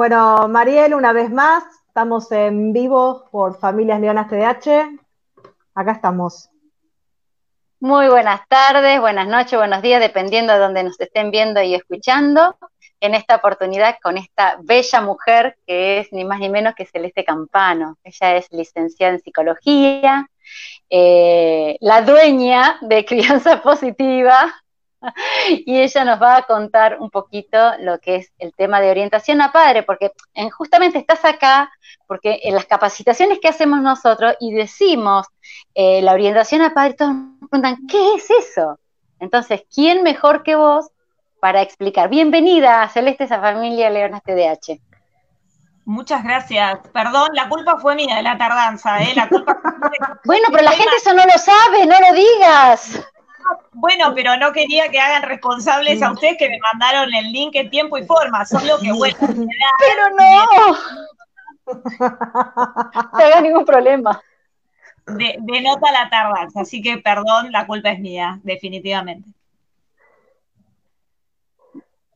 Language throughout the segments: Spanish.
Bueno, Mariel, una vez más, estamos en vivo por Familias Leonas TDH. Acá estamos. Muy buenas tardes, buenas noches, buenos días, dependiendo de donde nos estén viendo y escuchando. En esta oportunidad con esta bella mujer que es ni más ni menos que Celeste Campano. Ella es licenciada en psicología, eh, la dueña de Crianza Positiva, y ella nos va a contar un poquito lo que es el tema de orientación a padre, porque justamente estás acá, porque en las capacitaciones que hacemos nosotros y decimos eh, la orientación a padre, todos nos preguntan, ¿qué es eso? Entonces, ¿quién mejor que vos para explicar? Bienvenida, Celeste, esa familia Leonas TDH. Muchas gracias. Perdón, la culpa fue mía de la tardanza, ¿eh? La culpa bueno, pero la gente eso no lo sabe, no lo digas. Bueno, pero no quería que hagan responsables a ustedes que me mandaron el link en tiempo y forma, solo que bueno. Pero no. No haga ningún problema. De, denota la tardanza, así que perdón, la culpa es mía, definitivamente.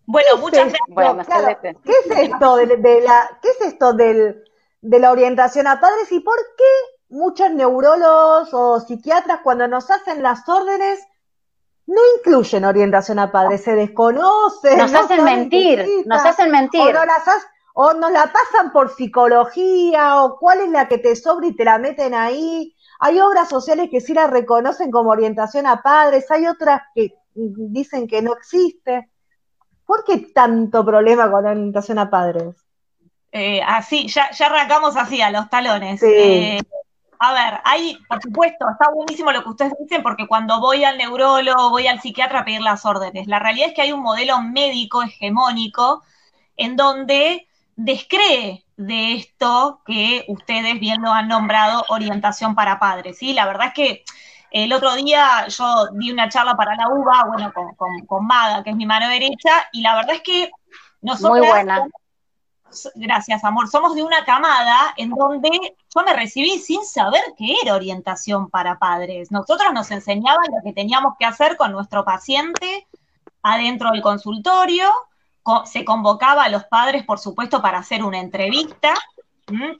Bueno, muchas gracias. ¿Qué es esto de, la, qué es esto del, de la orientación a padres y por qué muchos neurólogos o psiquiatras cuando nos hacen las órdenes no incluyen orientación a padres, se desconocen. Nos hacen mentir, nos hacen mentir. O, nos la pasan por psicología, o cuál es la que te sobra y te la meten ahí. Hay obras sociales que sí la reconocen como orientación a padres, hay otras que dicen que no existe. ¿Por qué tanto problema con la orientación a padres? Eh, así, ya, ya arrancamos así, a los talones. Sí. Eh, a ver, hay, por supuesto, está buenísimo lo que ustedes dicen, porque cuando voy al neurólogo, voy al psiquiatra a pedir las órdenes. La realidad es que hay un modelo médico hegemónico en donde descree de esto que ustedes bien lo han nombrado orientación para padres. ¿sí? La verdad es que el otro día yo di una charla para la UBA, bueno, con, con, con Maga, que es mi mano derecha, y la verdad es que nosotros... Gracias amor, somos de una camada en donde yo me recibí sin saber qué era orientación para padres. Nosotros nos enseñaban lo que teníamos que hacer con nuestro paciente adentro del consultorio, se convocaba a los padres, por supuesto, para hacer una entrevista,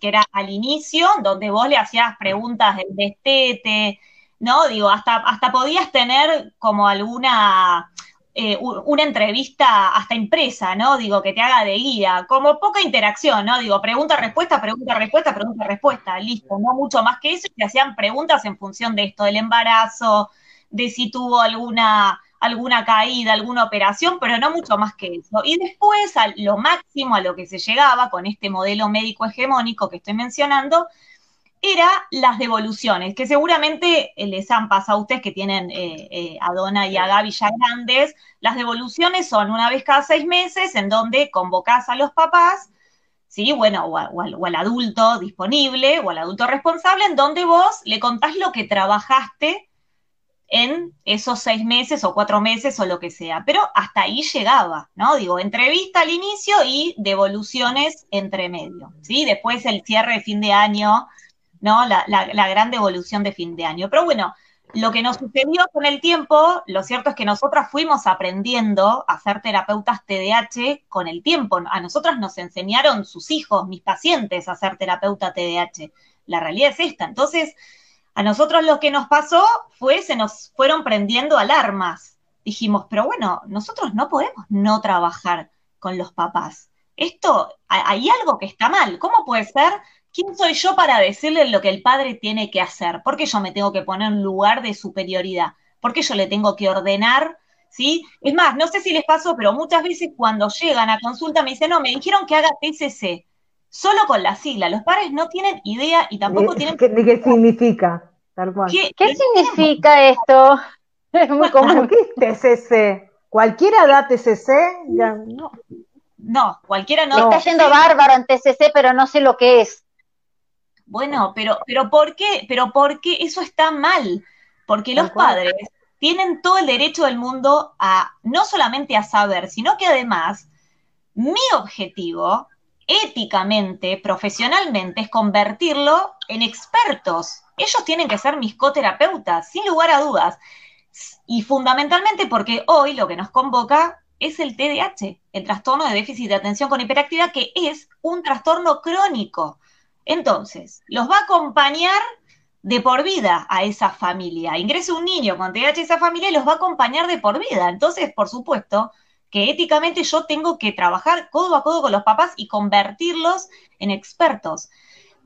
que era al inicio, donde vos le hacías preguntas del destete, ¿no? Digo, hasta, hasta podías tener como alguna eh, una entrevista hasta impresa, ¿no? Digo, que te haga de guía, como poca interacción, ¿no? Digo, pregunta, respuesta, pregunta, respuesta, pregunta, respuesta, listo, no mucho más que eso, y te hacían preguntas en función de esto, del embarazo, de si tuvo alguna, alguna caída, alguna operación, pero no mucho más que eso. Y después, lo máximo a lo que se llegaba con este modelo médico hegemónico que estoy mencionando, era las devoluciones, que seguramente eh, les han pasado a ustedes que tienen eh, eh, a Donna y a Gaby ya grandes. Las devoluciones son una vez cada seis meses en donde convocás a los papás, ¿sí? Bueno, o, o, al, adulto disponible o al adulto responsable, en donde vos le contás lo que trabajaste en esos seis meses o cuatro meses o lo que sea. Pero hasta ahí llegaba, ¿no? Digo, entrevista al inicio y devoluciones entre medio, ¿sí? Después el cierre de fin de año ¿no? La, gran devolución de fin de año. Pero bueno, lo que nos sucedió con el tiempo, lo cierto es que nosotras fuimos aprendiendo a ser terapeutas TDAH con el tiempo. A nosotras nos enseñaron sus hijos, mis pacientes, a ser terapeuta TDAH. La realidad es esta. Entonces, a nosotros lo que nos pasó fue, se nos fueron prendiendo alarmas. Dijimos, pero bueno, nosotros no podemos no trabajar con los papás. Esto, hay algo que está mal. ¿Cómo puede ser ¿quién soy yo para decirle lo que el padre tiene que hacer? ¿Por qué yo me tengo que poner en lugar de superioridad? ¿Por qué yo le tengo que ordenar? ¿Sí? Es más, no sé si les pasó, pero muchas veces cuando llegan a consulta me dicen, no, me dijeron que haga TCC, solo con la sigla. Los padres no tienen idea y tampoco tienen... ¿Qué, ¿Qué, significa? ¿Qué, significa esto? Es muy común. ¿Qué es TCC? ¿Cualquiera da TCC? no. No, cualquiera no. Está yendo bárbaro en TCC, pero no sé lo que es. Bueno, pero, pero ¿por qué? Pero ¿por qué eso está mal? Porque los padres tienen todo el derecho del mundo a no solamente a saber, sino que además mi objetivo éticamente, profesionalmente, es convertirlo en expertos. Ellos tienen que ser mis coterapeutas, sin lugar a dudas. Y fundamentalmente porque hoy lo que nos convoca es el TDAH, el trastorno de déficit de atención con hiperactividad, que es un trastorno crónico. Entonces, los va a acompañar de por vida a esa familia. Ingresa un niño con TDAH a esa familia y los va a acompañar de por vida. Entonces, por supuesto, que éticamente yo tengo que trabajar codo a codo con los papás y convertirlos en expertos.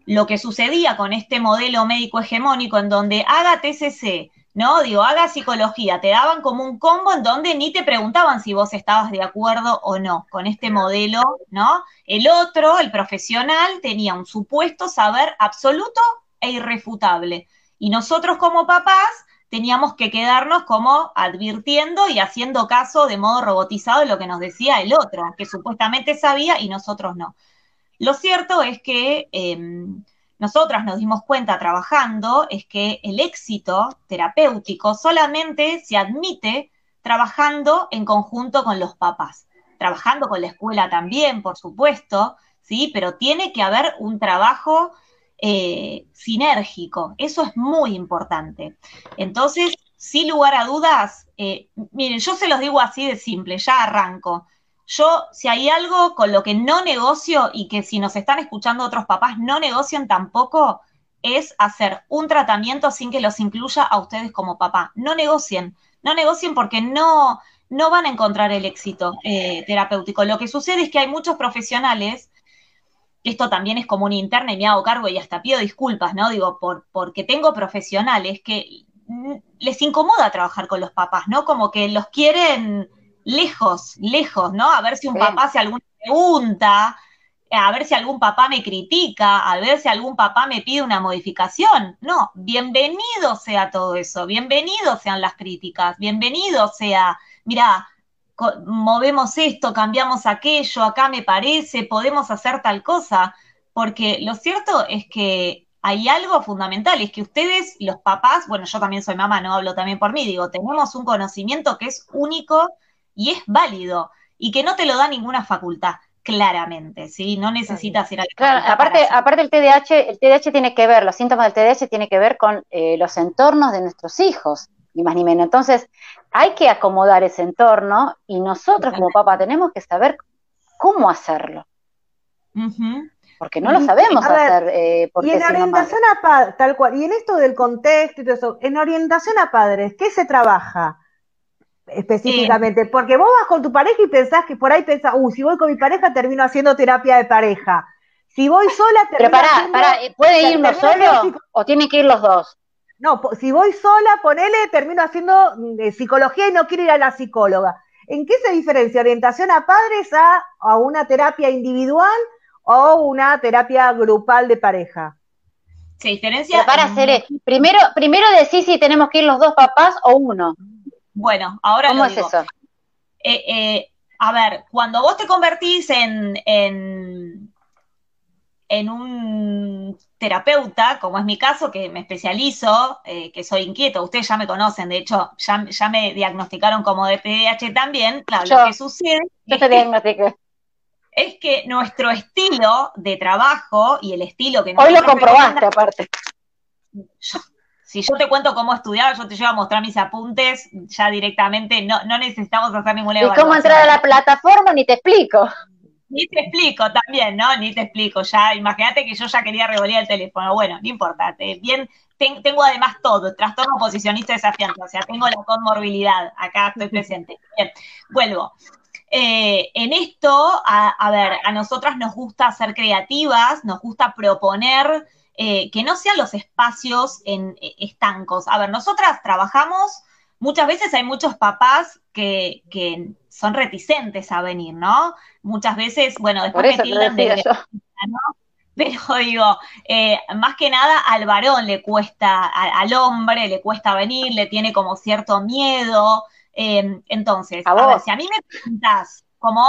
Lo que sucedía con este modelo médico hegemónico en donde haga TCC, ¿no? Digo, haga psicología, te daban como un combo en donde ni te preguntaban si vos estabas de acuerdo o no con este modelo, ¿no? El otro, el profesional, tenía un supuesto saber absoluto e irrefutable. Y nosotros como papás teníamos que quedarnos como advirtiendo y haciendo caso de modo robotizado de lo que nos decía el otro, que supuestamente sabía y nosotros no. Lo cierto es que em, nosotras nos dimos cuenta trabajando es que el éxito terapéutico solamente se admite trabajando en conjunto con los papás, trabajando con la escuela también, por supuesto, sí, pero tiene que haber un trabajo eh, sinérgico. Eso es muy importante. Entonces, sin lugar a dudas, eh, miren, yo se los digo así de simple, ya arranco. Yo, si hay algo con lo que no negocio y que si nos están escuchando otros papás no negocian tampoco, es hacer un tratamiento sin que los incluya a ustedes como papá. No negocien, no negocien porque no, no van a encontrar el éxito eh, terapéutico. Lo que sucede es que hay muchos profesionales esto también es como un interna y me hago cargo y hasta pido disculpas, ¿no? Digo, por, porque tengo profesionales que les incomoda trabajar con los papás, ¿no? Como que los quieren lejos, lejos, ¿no? A ver si un papá hace alguna pregunta, a ver si algún papá me critica, a ver si algún papá me pide una modificación. No, bienvenido sea todo eso, bienvenido sean las críticas, bienvenido sea, mira, movemos esto, cambiamos aquello, acá me parece, podemos hacer tal cosa, porque lo cierto es que hay algo fundamental, es que ustedes, los papás, bueno, yo también soy mamá, no hablo también por mí, digo, tenemos un conocimiento que es único y es válido y que no te lo da ninguna facultad claramente, ¿sí? No necesitas ir a Claro, aparte, aparte el TDAH, el TDAH tiene que ver, los síntomas del TDAH tienen que ver con eh, los entornos de nuestros hijos, ni más ni menos. Entonces, hay que acomodar ese entorno y nosotros como papá tenemos que saber cómo hacerlo. Porque no lo sabemos hacer. Eh, y en orientación a padres, tal cual, y en esto del contexto y todo eso, en orientación a padres, ¿qué se trabaja? Específicamente, porque vos vas con tu pareja y pensás que por ahí pensás, uh, si voy con mi pareja termino haciendo terapia de pareja. Si voy sola, termino Pero pará, pará, ¿puede ir uno solo o tienen que ir los dos? No, si voy sola, ponele, termino haciendo mm, psicología y no quiero ir a la psicóloga. ¿En qué se diferencia orientación a padres a, una terapia individual o una terapia grupal de pareja? Se diferencia. para hacer, primero, primero decís si tenemos que ir los dos papás o uno. Bueno, ahora ¿Cómo es eso? Eh, eh, a ver, cuando vos te convertís en, en, en un terapeuta, como es mi caso, que me especializo, eh, que soy inquieto, ustedes ya me conocen, de hecho, ya, me diagnosticaron como de PDH también, claro, lo que sucede es, que, nuestro estilo de trabajo y el estilo que Hoy lo comprobaste, aparte. Si yo te cuento cómo estudiar, yo te llevo a mostrar mis apuntes, ya directamente, no, no necesitamos hacer ninguna evaluación. ¿Y cómo entrar a la plataforma? Ni te explico. Ni te explico también, ¿no? Ni te explico. Ya, imagínate que yo ya quería revolear el teléfono. Bueno, no importa. bien, tengo además todo, trastorno posicionista desafiante, o sea, tengo la conmorbilidad, acá estoy presente. Bien, vuelvo. Eh, en esto, a, ver, a nosotras nos gusta ser creativas, nos gusta proponer eh, que no sean los espacios en, eh, estancos. A ver, nosotras trabajamos, muchas veces hay muchos papás que, que son reticentes a venir, ¿no? Muchas veces, bueno, después me tildan de... ¿no? Pero digo, eh, más que nada al varón le cuesta, al hombre le cuesta venir, le tiene como cierto miedo. Eh, entonces, a, ver, si a mí me preguntas, ¿cómo?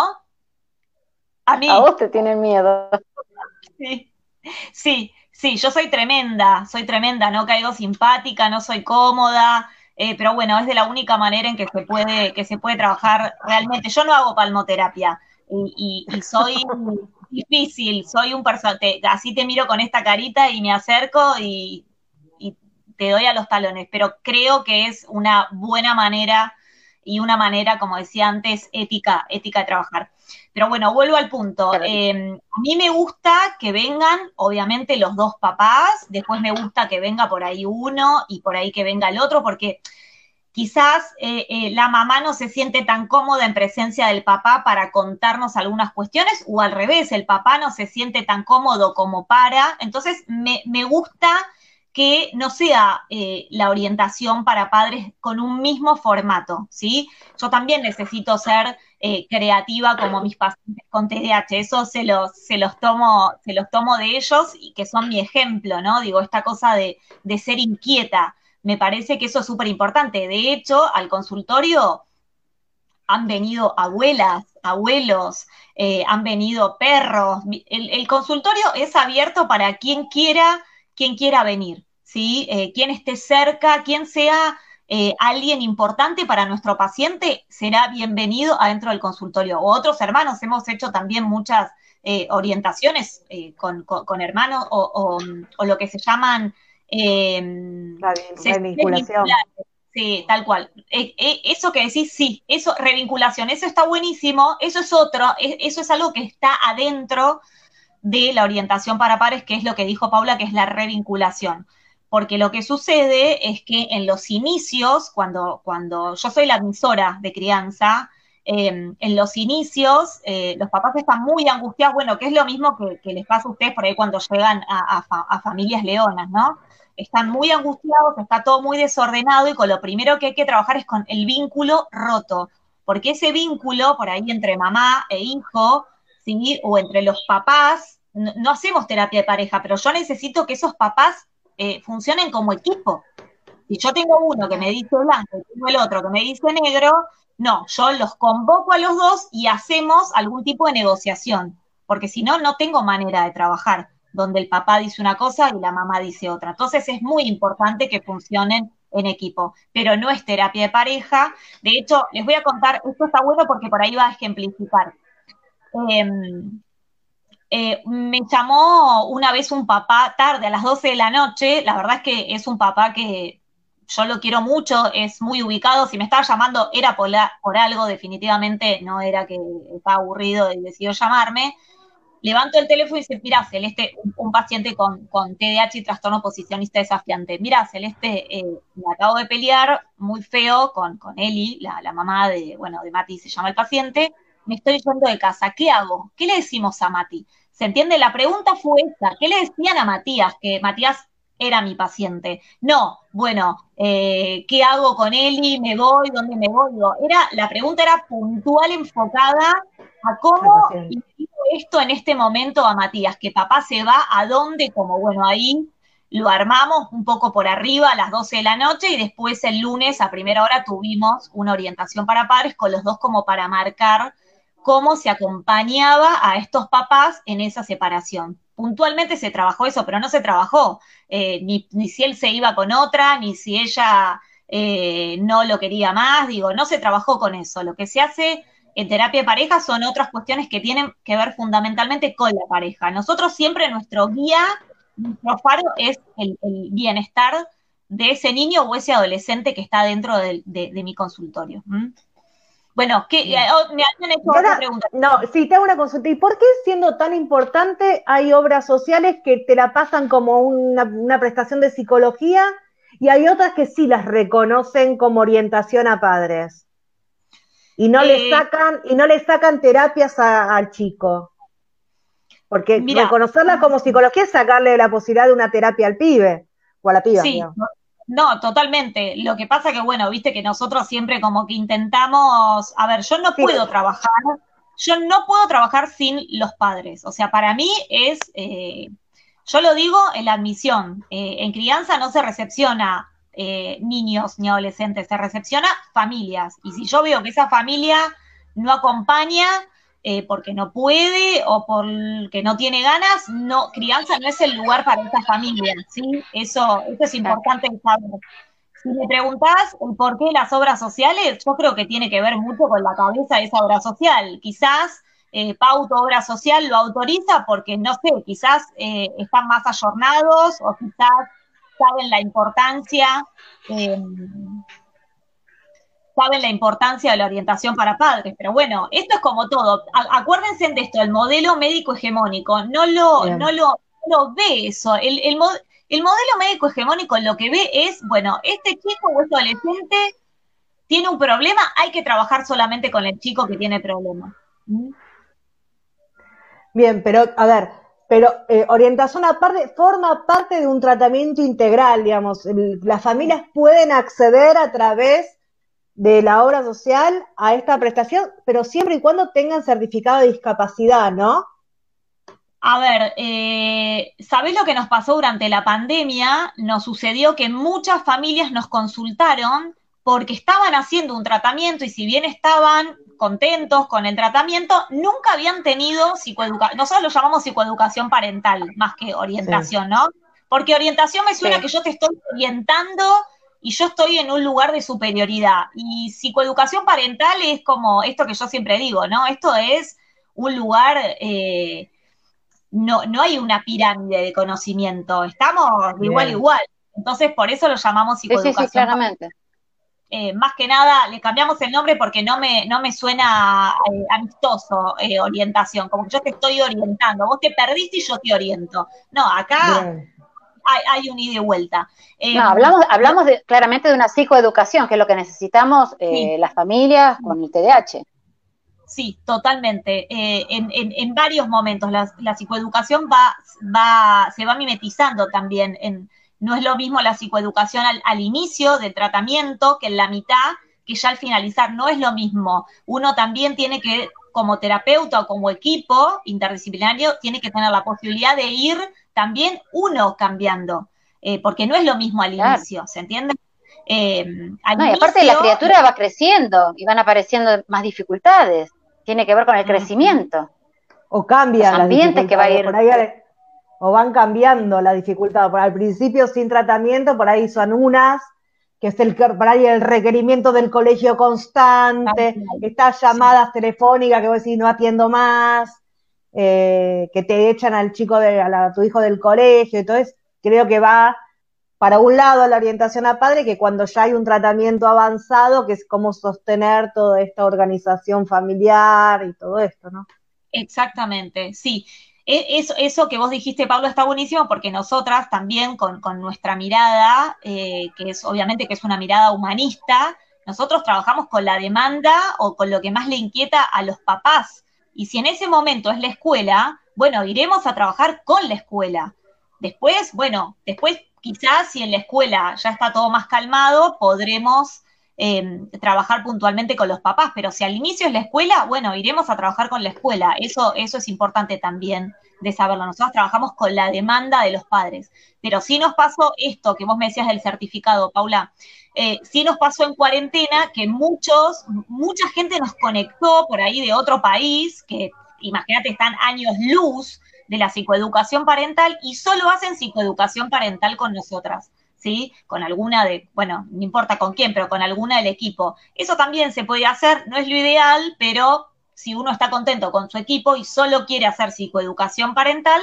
A mí. A vos te tienen miedo. Sí, sí, sí, yo soy tremenda, soy tremenda, no caigo simpática, no soy cómoda, eh, pero bueno, es de la única manera en que se puede, que se puede trabajar realmente. Yo no hago palmoterapia y, soy difícil, soy un personaje, así te miro con esta carita y me acerco y, te doy a los talones, pero creo que es una buena manera y una manera, como decía antes, ética, ética de trabajar. Pero bueno, vuelvo al punto. Em, a mí me gusta que vengan, obviamente, los dos papás, después me gusta que venga por ahí uno y por ahí que venga el otro, porque quizás eh, eh, la mamá no se siente tan cómoda en presencia del papá para contarnos algunas cuestiones, o al revés, el papá no se siente tan cómodo como para. Entonces, me, me gusta que no sea eh, la orientación para padres con un mismo formato, ¿sí? Yo también necesito ser eh, creativa como mis pacientes con TDAH, eso se los, se los, tomo, se los tomo de ellos y que son mi ejemplo, ¿no? Digo, esta cosa de, ser inquieta, me parece que eso es súper importante. De hecho, al consultorio han venido abuelas, abuelos, eh, han venido perros. El, el consultorio es abierto para quien quiera quien quiera venir, ¿sí? Eh, quien esté cerca, quien sea eh, alguien importante para nuestro paciente, será bienvenido adentro del consultorio. O otros hermanos, hemos hecho también muchas eh, orientaciones con, hermanos o, lo que se llaman... La revinculación. Sí, tal cual. eso que decís, sí, eso, revinculación, eso está buenísimo, eso es otro, eso es algo que está adentro de la orientación para pares, que es lo que dijo Paula, que es la revinculación. Porque lo que sucede es que en los inicios, cuando, cuando yo soy la admisora de crianza, em, en los inicios eh, los papás están muy angustiados, bueno, que es lo mismo que, les pasa a ustedes por ahí cuando llegan a, a, familias leonas, ¿no? Están muy angustiados, está todo muy desordenado y con lo primero que hay que trabajar es con el vínculo roto, porque ese vínculo por ahí entre mamá e hijo o entre los papás, no, hacemos terapia de pareja, pero yo necesito que esos papás eh, funcionen como equipo. Si yo tengo uno que me dice blanco y tengo el otro que me dice negro, no, yo los convoco a los dos y hacemos algún tipo de negociación, porque si no, no tengo manera de trabajar, donde el papá dice una cosa y la mamá dice otra. Entonces es muy importante que funcionen en equipo, pero no es terapia de pareja. De hecho, les voy a contar, esto está bueno porque por ahí va a ejemplificar. Em, eh, me llamó una vez un papá tarde, a las 12 de la noche, la verdad es que es un papá que yo lo quiero mucho, es muy ubicado, si me estaba llamando era por, algo, definitivamente no era que estaba aburrido y decidió llamarme. Levanto el teléfono y dice, mira, Celeste, un, paciente con, con, TDAH y trastorno posicionista desafiante. Mira, Celeste, eh, me acabo de pelear muy feo con, con Eli, la, la mamá de, bueno, de Mati se llama el paciente, me estoy yendo de casa, ¿qué hago? ¿Qué le decimos a Mati? ¿Se entiende? La pregunta fue esta, ¿qué le decían a Matías? Que Matías era mi paciente. No, bueno, eh, ¿qué hago con Eli? ¿Me voy? ¿Dónde me voy? Era, la pregunta era puntual, enfocada a cómo esto en este momento a Matías, que papá se va, ¿a dónde? Como bueno, ahí lo armamos un poco por arriba a las 12 de la noche y después el lunes a primera hora tuvimos una orientación para padres con los dos como para marcar cómo se acompañaba a estos papás en esa separación. Puntualmente se trabajó eso, pero no se trabajó eh, ni, si él se iba con otra, ni si ella eh, no lo quería más, digo, no se trabajó con eso. Lo que se hace en terapia de pareja son otras cuestiones que tienen que ver fundamentalmente con la pareja. Nosotros siempre nuestro guía, nuestro faro es el, bienestar de ese niño o ese adolescente que está dentro de, mi consultorio. Bueno, ¿qué, eh, oh, me han hecho otra pregunta. No, sí, te hago una consulta. ¿Y por qué siendo tan importante hay obras sociales que te la pasan como una, prestación de psicología y hay otras que sí las reconocen como orientación a padres? Y no le eh, sacan, y no le sacan terapias al chico. Porque reconocerla como psicología es sacarle la posibilidad de una terapia al pibe o a la piba. Sí, no, totalmente. Lo que pasa que, bueno, viste que nosotros siempre como que intentamos, a ver, yo no puedo trabajar, yo no puedo trabajar sin los padres. O sea, para mí es, eh, yo lo digo en la admisión, eh, en crianza no se recepciona eh, niños ni adolescentes, se recepciona familias. Y si yo veo que esa familia no acompaña, eh, porque no puede o porque no tiene ganas, no, crianza no es el lugar para esta familia, ¿sí? Eso, eso es importante saber. Si me preguntás el por qué las obras sociales, yo creo que tiene que ver mucho con la cabeza de esa obra social. Quizás eh, Pauto Obra Social lo autoriza porque, no sé, quizás eh, están más ayornados o quizás saben la importancia. Saben la importancia de la orientación para padres, pero bueno, esto es como todo. acuérdense de esto, el modelo médico hegemónico no lo, no lo, no ve eso. El, el, el modelo médico hegemónico lo que ve es, bueno, este chico o este adolescente tiene un problema, hay que trabajar solamente con el chico que tiene problema. ¿Mm? Bien, pero a ver, pero eh, orientación aparte forma parte de un tratamiento integral, digamos. las familias pueden acceder a través de la obra social a esta prestación, pero siempre y cuando tengan certificado de discapacidad, ¿no? A ver, eh, ¿sabés lo que nos pasó durante la pandemia? Nos sucedió que muchas familias nos consultaron porque estaban haciendo un tratamiento y si bien estaban contentos con el tratamiento, nunca habían tenido psicoeducación, nosotros lo llamamos psicoeducación parental, más que orientación, ¿no? Porque orientación me suena que yo te estoy orientando y yo estoy en un lugar de superioridad. Y psicoeducación parental es como esto que yo siempre digo, ¿no? Esto es un lugar, eh, no, no hay una pirámide de conocimiento, estamos igual igual. Entonces, por eso lo llamamos psicoeducación. Sí, sí, claramente. Eh, más que nada le cambiamos el nombre porque no me, no me suena eh, amistoso orientación, como que yo te estoy orientando, vos te perdiste y yo te oriento. No, acá hay, hay, un ida y vuelta. no, hablamos, hablamos de, claramente de una psicoeducación, que es lo que necesitamos las familias con el TDAH. Sí, totalmente. En, en, en, varios momentos la, la psicoeducación va, va, se va mimetizando también en, no es lo mismo la psicoeducación al, inicio del tratamiento que en la mitad, que ya al finalizar. No es lo mismo. Uno también tiene que, como terapeuta o como equipo interdisciplinario, tiene que tener la posibilidad de ir también uno cambiando, eh, porque no es lo mismo al inicio, ¿se entiende? Eh, no, y aparte la criatura va creciendo y van apareciendo más dificultades. Tiene que ver con el crecimiento. O cambia. Los ambientes que va a ir o van cambiando la dificultad. Por al principio sin tratamiento, por ahí son unas, que es el por ahí el requerimiento del colegio constante, estas llamadas telefónicas que vos decís no atiendo más, eh, que te echan al chico de, a, tu hijo del colegio, entonces creo que va para un lado la orientación a padre, que cuando ya hay un tratamiento avanzado, que es cómo sostener toda esta organización familiar y todo esto, ¿no? Exactamente, sí. E, eso, eso que vos dijiste, Pablo, está buenísimo porque nosotras también con, nuestra mirada, eh, que es obviamente que es una mirada humanista, nosotros trabajamos con la demanda o con lo que más le inquieta a los papás. Y si en ese momento es la escuela, bueno, iremos a trabajar con la escuela. Después, bueno, después quizás si en la escuela ya está todo más calmado, podremos eh, trabajar puntualmente con los papás, pero si al inicio es la escuela, bueno, iremos a trabajar con la escuela. Eso, eso es importante también de saberlo. Nosotros trabajamos con la demanda de los padres. Pero sí nos pasó esto que vos me decías del certificado, Paula. Eh, sí nos pasó en cuarentena que muchos, mucha gente nos conectó por ahí de otro país, que imagínate, están años luz de la psicoeducación parental y solo hacen psicoeducación parental con nosotras. ¿sí? Con alguna de, bueno, no importa con quién, pero con alguna del equipo. Eso también se puede hacer, no es lo ideal, pero si uno está contento con su equipo y solo quiere hacer psicoeducación parental,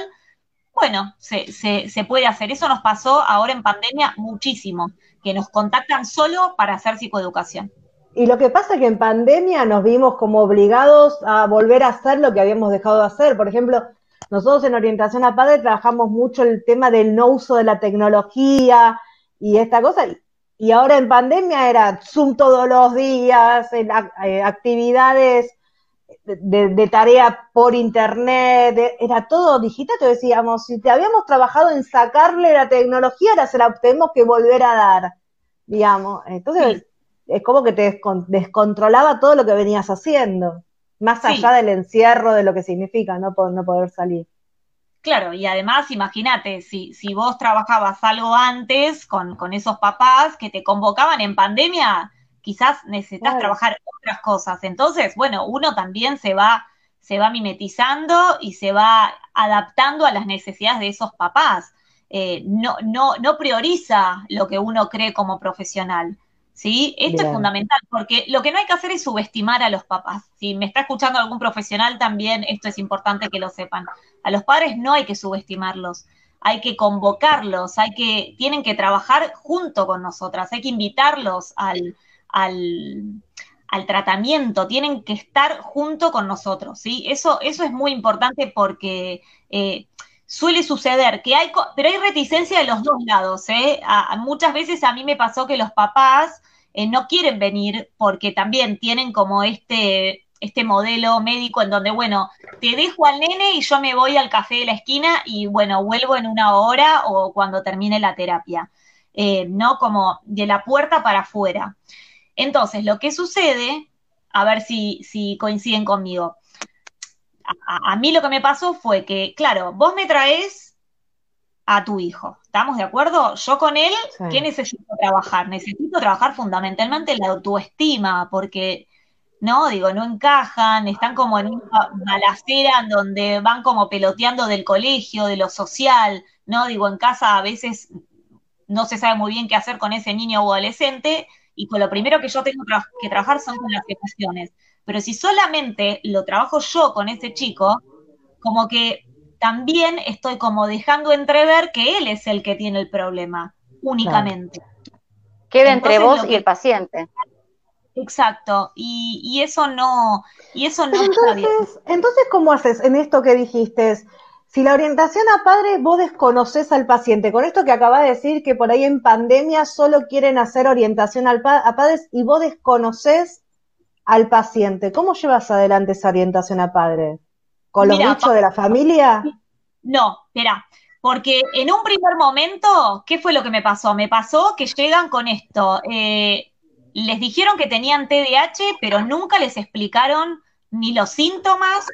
bueno, se, se, puede hacer. Eso nos pasó ahora en pandemia muchísimo, que nos contactan solo para hacer psicoeducación. Y lo que pasa es que en pandemia nos vimos como obligados a volver a hacer lo que habíamos dejado de hacer. Por ejemplo, nosotros en orientación a padre trabajamos mucho el tema del no uso de la tecnología, y esta cosa. Y ahora en pandemia era Zoom todos los días, eh, actividades de, tarea por internet, era todo digital. Te decíamos, si te habíamos trabajado en sacarle la tecnología, ahora se la tenemos que volver a dar, digamos. Entonces, es como que te descontrolaba todo lo que venías haciendo, más allá del encierro de lo que significa no, no poder salir. Claro, y además, imagínate, si, si vos trabajabas algo antes con, con, esos papás que te convocaban en pandemia, quizás necesitas trabajar otras cosas. Entonces, bueno, uno también se va, se va mimetizando y se va adaptando a las necesidades de esos papás. Eh, no, no, no prioriza lo que uno cree como profesional. ¿sí? Esto es fundamental, porque lo que no hay que hacer es subestimar a los papás. Si me está escuchando algún profesional, también esto es importante que lo sepan. A los padres no hay que subestimarlos, hay que convocarlos, hay que, tienen que trabajar junto con nosotras, hay que invitarlos al, al, tratamiento, tienen que estar junto con nosotros, ¿sí? Eso, eso es muy importante porque eh, suele suceder que hay, pero hay reticencia de los dos lados, ¿eh? muchas veces a mí me pasó que los papás eh, no quieren venir porque también tienen como este, este modelo médico en donde, bueno, te dejo al nene y yo me voy al café de la esquina y, bueno, vuelvo en una hora o cuando termine la terapia, ¿no? Como de la puerta para afuera. Entonces, lo que sucede, a ver si, si coinciden conmigo, a, mí lo que me pasó fue que, claro, vos me traes a tu hijo, ¿estamos de acuerdo? Yo con él, ¿qué necesito trabajar? Necesito trabajar fundamentalmente la autoestima, porque, no, digo, no encajan, están como en una balacera en donde van como peloteando del colegio, de lo social, ¿no? Digo, en casa a veces no se sabe muy bien qué hacer con ese niño o adolescente, y con lo primero que yo tengo que trabajar son con las emociones. Pero si solamente lo trabajo yo con ese chico, como que también estoy como dejando entrever que él es el que tiene el problema, únicamente. Queda entre vos y el paciente. Exacto, y, eso no, y eso no entonces, está bien. Entonces, ¿cómo haces en esto que dijiste? Si la orientación a padre, vos desconoces al paciente, con esto que acaba de decir que por ahí en pandemia solo quieren hacer orientación al a padres y vos desconoces al paciente, ¿cómo llevas adelante esa orientación a padre? ¿Con los bichos de la familia? No, espera, porque en un primer momento, ¿qué fue lo que me pasó? Me pasó que llegan con esto. Eh, les dijeron que tenían TDAH, pero nunca les explicaron ni los síntomas,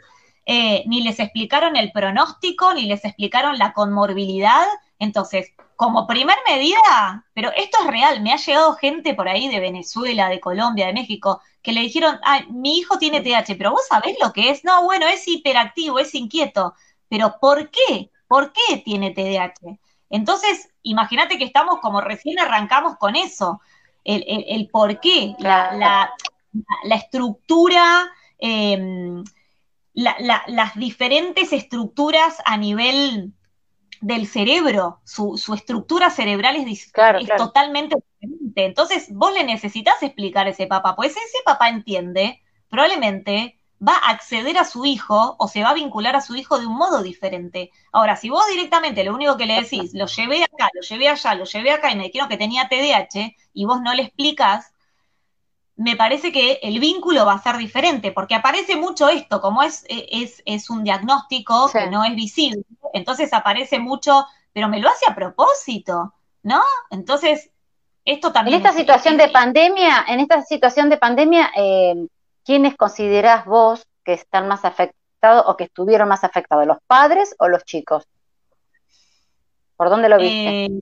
eh, ni les explicaron el pronóstico, ni les explicaron la conmorbilidad. Entonces, como primer medida, pero esto es real, me ha llegado gente por ahí de Venezuela, de Colombia, de México, que le dijeron, ay, mi hijo tiene TH, pero vos sabés lo que es. No, bueno, es hiperactivo, es inquieto. Pero ¿por qué? ¿Por qué tiene TDAH? Entonces, imagínate que estamos como recién arrancamos con eso, el, por qué, la, estructura, em, las diferentes estructuras a nivel del cerebro, su, estructura cerebral es, totalmente diferente. Entonces, vos le necesitas explicar a ese papá, pues ese papá entiende, probablemente va a acceder a su hijo o se va a vincular a su hijo de un modo diferente. Ahora, si vos directamente lo único que le decís, lo llevé acá, lo llevé allá, lo llevé acá y me dijeron que tenía TDAH y vos no le explicas, me parece que el vínculo va a ser diferente, porque aparece mucho esto, como es, es, es un diagnóstico que no es visible, entonces aparece mucho, pero me lo hace a propósito, ¿no? Entonces, esto también... En esta situación de pandemia, en esta situación de pandemia, eh, ¿quiénes considerás vos que están más afectados o que estuvieron más afectados, los padres o los chicos? ¿Por dónde lo viste? Eh,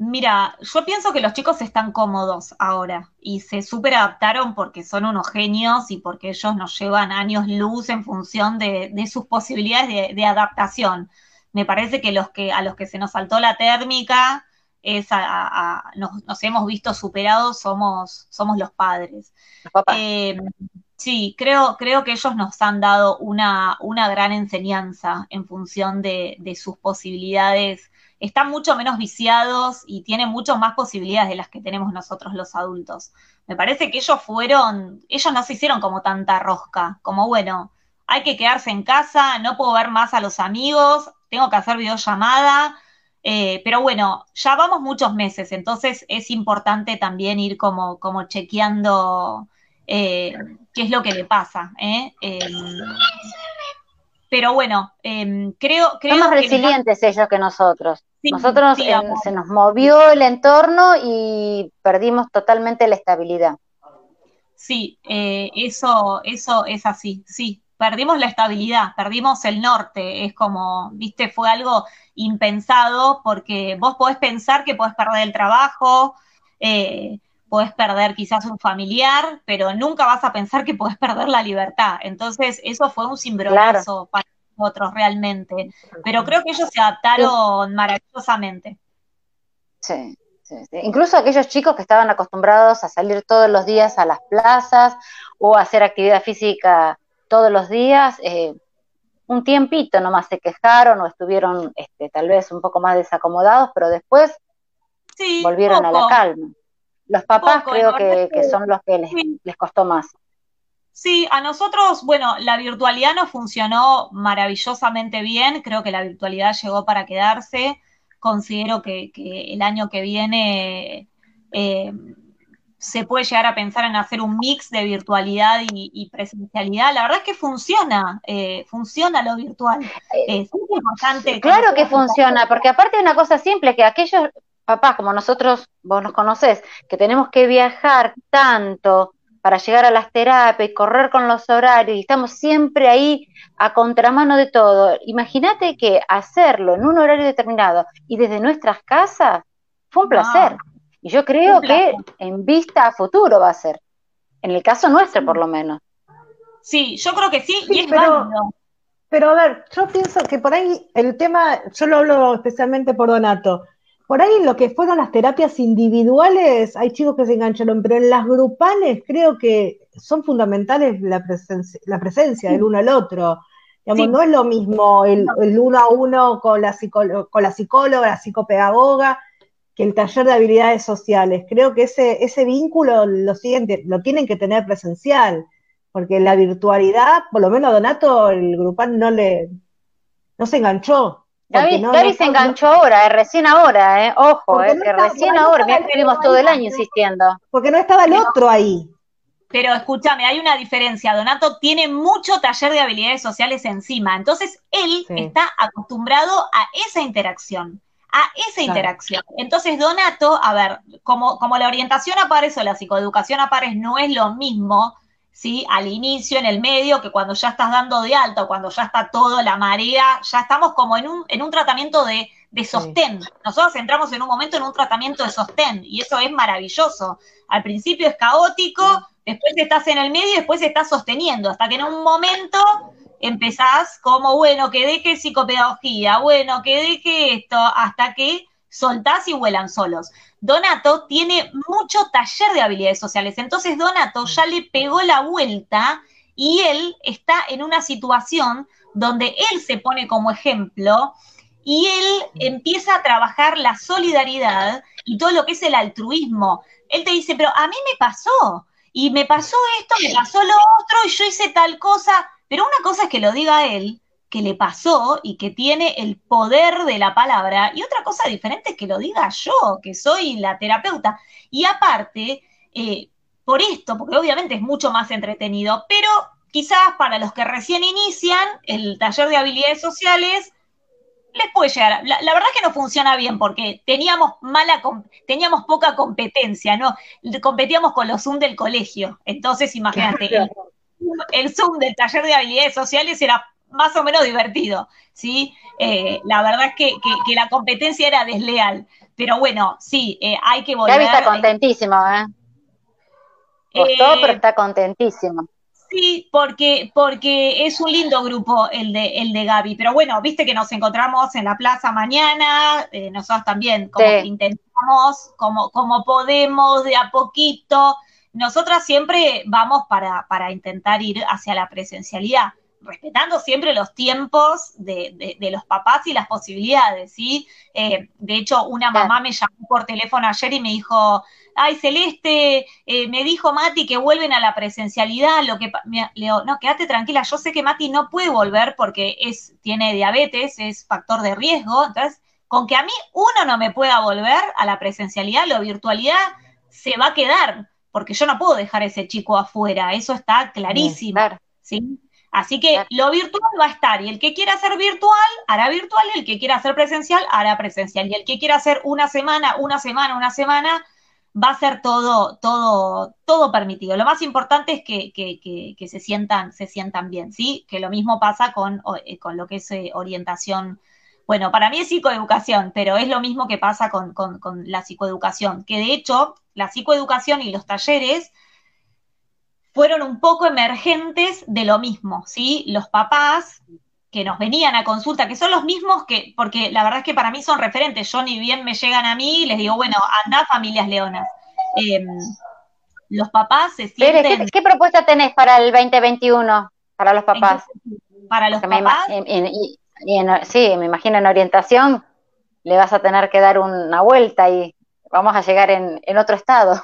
Mira, yo pienso que los chicos están cómodos ahora y se super adaptaron porque son unos genios y porque ellos nos llevan años luz en función de, sus posibilidades de, adaptación. Me parece que los que a los que se nos saltó la térmica es nos, hemos visto superados somos somos los padres. Eh, sí, creo creo que ellos nos han dado una una gran enseñanza en función de, de sus posibilidades están mucho menos viciados y tienen mucho más posibilidades de las que tenemos nosotros los adultos. Me parece que ellos fueron, ellos no se hicieron como tanta rosca, como bueno, hay que quedarse en casa, no puedo ver más a los amigos, tengo que hacer videollamada, eh, pero bueno, ya vamos muchos meses, entonces es importante también ir como, como chequeando eh, qué es lo que le pasa. ¿eh? Em, pero bueno, em, creo, creo... Son más resilientes ellos que nosotros. Nosotros se nos movió el entorno y perdimos totalmente la estabilidad. Sí, eh, eso, eso es así, sí. Perdimos la estabilidad, perdimos el norte. Es como, viste, fue algo impensado porque vos podés pensar que podés perder el trabajo, eh, podés perder quizás un familiar, pero nunca vas a pensar que podés perder la libertad. Entonces, eso fue un cimbronazo para nosotros realmente. Pero creo que ellos se adaptaron maravillosamente. Sí, sí, Incluso aquellos chicos que estaban acostumbrados a salir todos los días a las plazas o a hacer actividad física todos los días, eh, un tiempito nomás se quejaron o estuvieron este, tal vez un poco más desacomodados, pero después volvieron a la calma Los papás creo que, son los que les, costó más. Sí, a nosotros, bueno, la virtualidad nos funcionó maravillosamente bien, creo que la virtualidad llegó para quedarse, considero que, el año que viene eh, se puede llegar a pensar en hacer un mix de virtualidad y, presencialidad. La verdad es que funciona, eh, funciona lo virtual. Eh, es importante. Claro que funciona, porque aparte de una cosa simple, que aquellos papás como nosotros, vos nos conocés, que tenemos que viajar tanto para llegar a las terapias y correr con los horarios y estamos siempre ahí a contramano de todo. Imagínate que hacerlo en un horario determinado y desde nuestras casas fue un placer. Y yo creo que en vista a futuro va a ser, en el caso nuestro por lo menos. Sí, yo creo que sí, y es pero, Pero a ver, yo pienso que por ahí el tema, yo lo hablo especialmente por Donato, por ahí lo que fueron las terapias individuales, hay chicos que se engancharon, pero en las grupales creo que son fundamentales la presencia, la presencia del uno al otro. Digamos, No es lo mismo el, uno a uno con la, con la psicóloga, la psicopedagoga, que el taller de habilidades sociales. Creo que ese, ese vínculo lo, lo tienen que tener presencial, porque la virtualidad, por lo menos Donato, el grupal no le no se enganchó. Gaby, se enganchó ahora, eh, recién ahora, eh, ojo, eh, que recién ahora, mira estuvimos todo el año insistiendo. Porque no estaba el otro ahí. Pero escúchame, hay una diferencia. Donato tiene mucho taller de habilidades sociales encima. Entonces, él está acostumbrado a esa interacción a esa interacción. Entonces, Donato, a ver, como, como la orientación a pares o la psicoeducación a pares no es lo mismo, ¿sí? Al inicio, en el medio, que cuando ya estás dando de alta o cuando ya está todo la marea, ya estamos como en un, en un tratamiento de, de sostén. Nosotros entramos en un momento en un tratamiento de sostén y eso es maravilloso. Al principio es caótico, después estás en el medio y después estás sosteniendo, hasta que en un momento empezás como, bueno, que deje psicopedagogía, bueno, que deje esto, hasta que soltás y vuelan solos. Donato tiene mucho taller de habilidades sociales, entonces Donato ya le pegó la vuelta y él está en una situación donde él se pone como ejemplo y él empieza a trabajar la solidaridad y todo lo que es el altruismo. Él te dice, pero a mí me pasó, y me pasó esto, me pasó lo otro, y yo hice tal cosa, pero una cosa es que lo diga él, que le pasó y que tiene el poder de la palabra, y otra cosa diferente es que lo diga yo, que soy la terapeuta. Y aparte, eh, por esto, porque obviamente es mucho más entretenido, pero quizás para los que recién inician el taller de habilidades sociales, les puede llegar. La, la, verdad es que no funciona bien porque teníamos mala, teníamos poca competencia, ¿no? Competíamos con los Zoom del colegio. Entonces, imagínate, el Zoom del taller de habilidades sociales era más o menos divertido, ¿sí? Eh, la verdad es que, la competencia era desleal, pero bueno, sí, eh, hay que volver. Gaby está contentísimo, ¿eh? Costó, pero está contentísimo. Sí, porque, porque es un lindo grupo el de, el de Gaby, pero bueno, viste que nos encontramos en la plaza mañana, nosotros también, como intentamos, como, como podemos, de a poquito, nosotras siempre vamos para, para intentar ir hacia la presencialidad, respetando siempre los tiempos de, de, los papás y las posibilidades, ¿sí? Eh, de hecho, una mamá me llamó por teléfono ayer y me dijo, ay, Celeste, eh, me dijo Mati que vuelven a la presencialidad, lo que, Leo, no, quédate tranquila, yo sé que Mati no puede volver porque es, tiene diabetes, es factor de riesgo, entonces, con que a mí uno no me pueda volver a la presencialidad, la virtualidad se va a quedar, porque yo no puedo dejar a ese chico afuera, eso está clarísimo. ¿sí? Así que lo virtual va a estar, y el que quiera hacer virtual, hará virtual, y el que quiera hacer presencial, hará presencial, y el que quiera hacer una semana, una semana, una semana, va a ser todo, todo, todo permitido. Lo más importante es que, que, que, se sientan, se sientan bien, ¿sí? Que lo mismo pasa con, eh, con lo que es eh, orientación bueno, para mí es psicoeducación, pero es lo mismo que pasa con, la psicoeducación, que de hecho la psicoeducación y los talleres fueron un poco emergentes de lo mismo, ¿sí? Los papás que nos venían a consulta, que son los mismos que, porque la verdad es que para mí son referentes, yo ni bien me llegan a mí y les digo, bueno, anda familias leonas. Em, los papás se sienten... ¿qué, propuesta tenés para el 2021, para los papás? Para los papás sí, me imagino en orientación le vas a tener que dar una vuelta y vamos a llegar en, otro estado.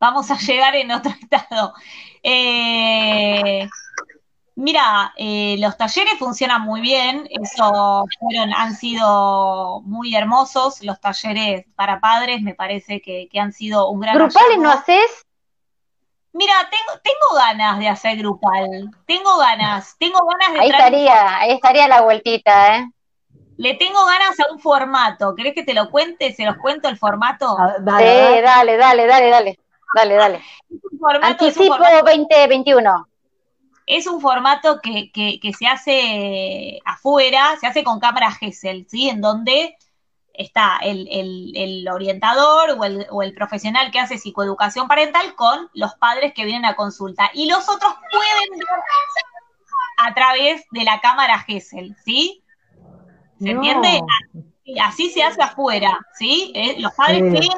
Vamos a llegar en otro estado. Eh, mira, eh, los talleres funcionan muy bien, eso fueron, han sido muy hermosos, los talleres para padres me parece que, han sido un gran ¿Grupales no haces? Mira, tengo, tengo ganas de hacer grupal, tengo ganas, tengo ganas de... Ahí estaría, ahí estaría la vueltita, ¿eh? Le tengo ganas a un formato. ¿Querés que te lo cuente? ¿Se los cuento el formato? dale, dale, dale, dale, dale. Dale, dale. Anticipo 2021. Es un formato que, se hace afuera, se hace con cámara Gesell, ¿sí? En donde está el, orientador o el, o el, profesional que hace psicoeducación parental con los padres que vienen a consulta. Y los otros pueden ver a través de la cámara Gesell, ¿sí? ¿Se entiende? Así se hace afuera, ¿sí? Eh, los padres sí.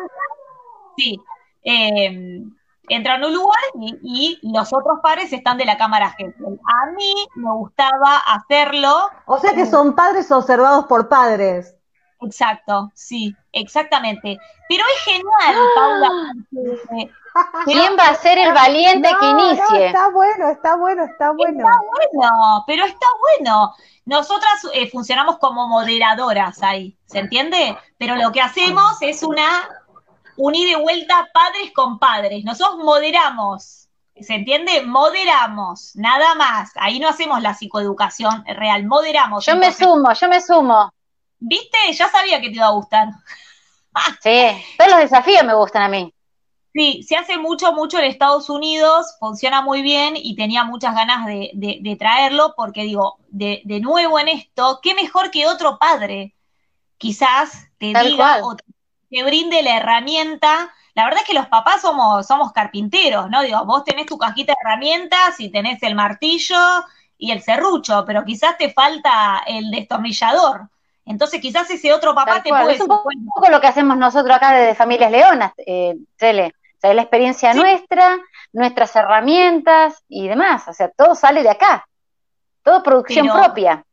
sí. Eh, entran a un lugar y, los otros padres están de la cámara Gesell. A mí me gustaba hacerlo. O sea que son padres observados por padres. Exacto, sí, exactamente. Pero es genial, ¡Ah! Paula. ¿Quién va a ser el valiente que inicie? está bueno, está bueno, está bueno. Está bueno, pero está bueno. Nosotras eh, funcionamos como moderadoras ahí, ¿se entiende? Pero lo que hacemos es una unida y vuelta padres con padres. Nosotros moderamos, ¿se entiende? Moderamos, nada más. Ahí no hacemos la psicoeducación real, moderamos. Yo me sumo, yo me sumo. ¿Viste? Ya sabía que te iba a gustar. sí, todos los desafíos me gustan a mí. Sí, se hace mucho, mucho en Estados Unidos, funciona muy bien y tenía muchas ganas de, traerlo porque digo, de, nuevo en esto, ¿qué mejor que otro padre? Quizás te diga o te brinde la herramienta. La verdad es que los papás somos, somos carpinteros, ¿no? Digo, vos tenés tu cajita de herramientas y tenés el martillo y el serrucho, pero quizás te falta el destornillador. Entonces quizás ese otro papá te puede... Es un poco, lo que hacemos nosotros acá desde Familias Leonas, eh, Cele. O sea, la experiencia nuestra, nuestras herramientas y demás. O sea, todo sale de acá. Todo producción propia.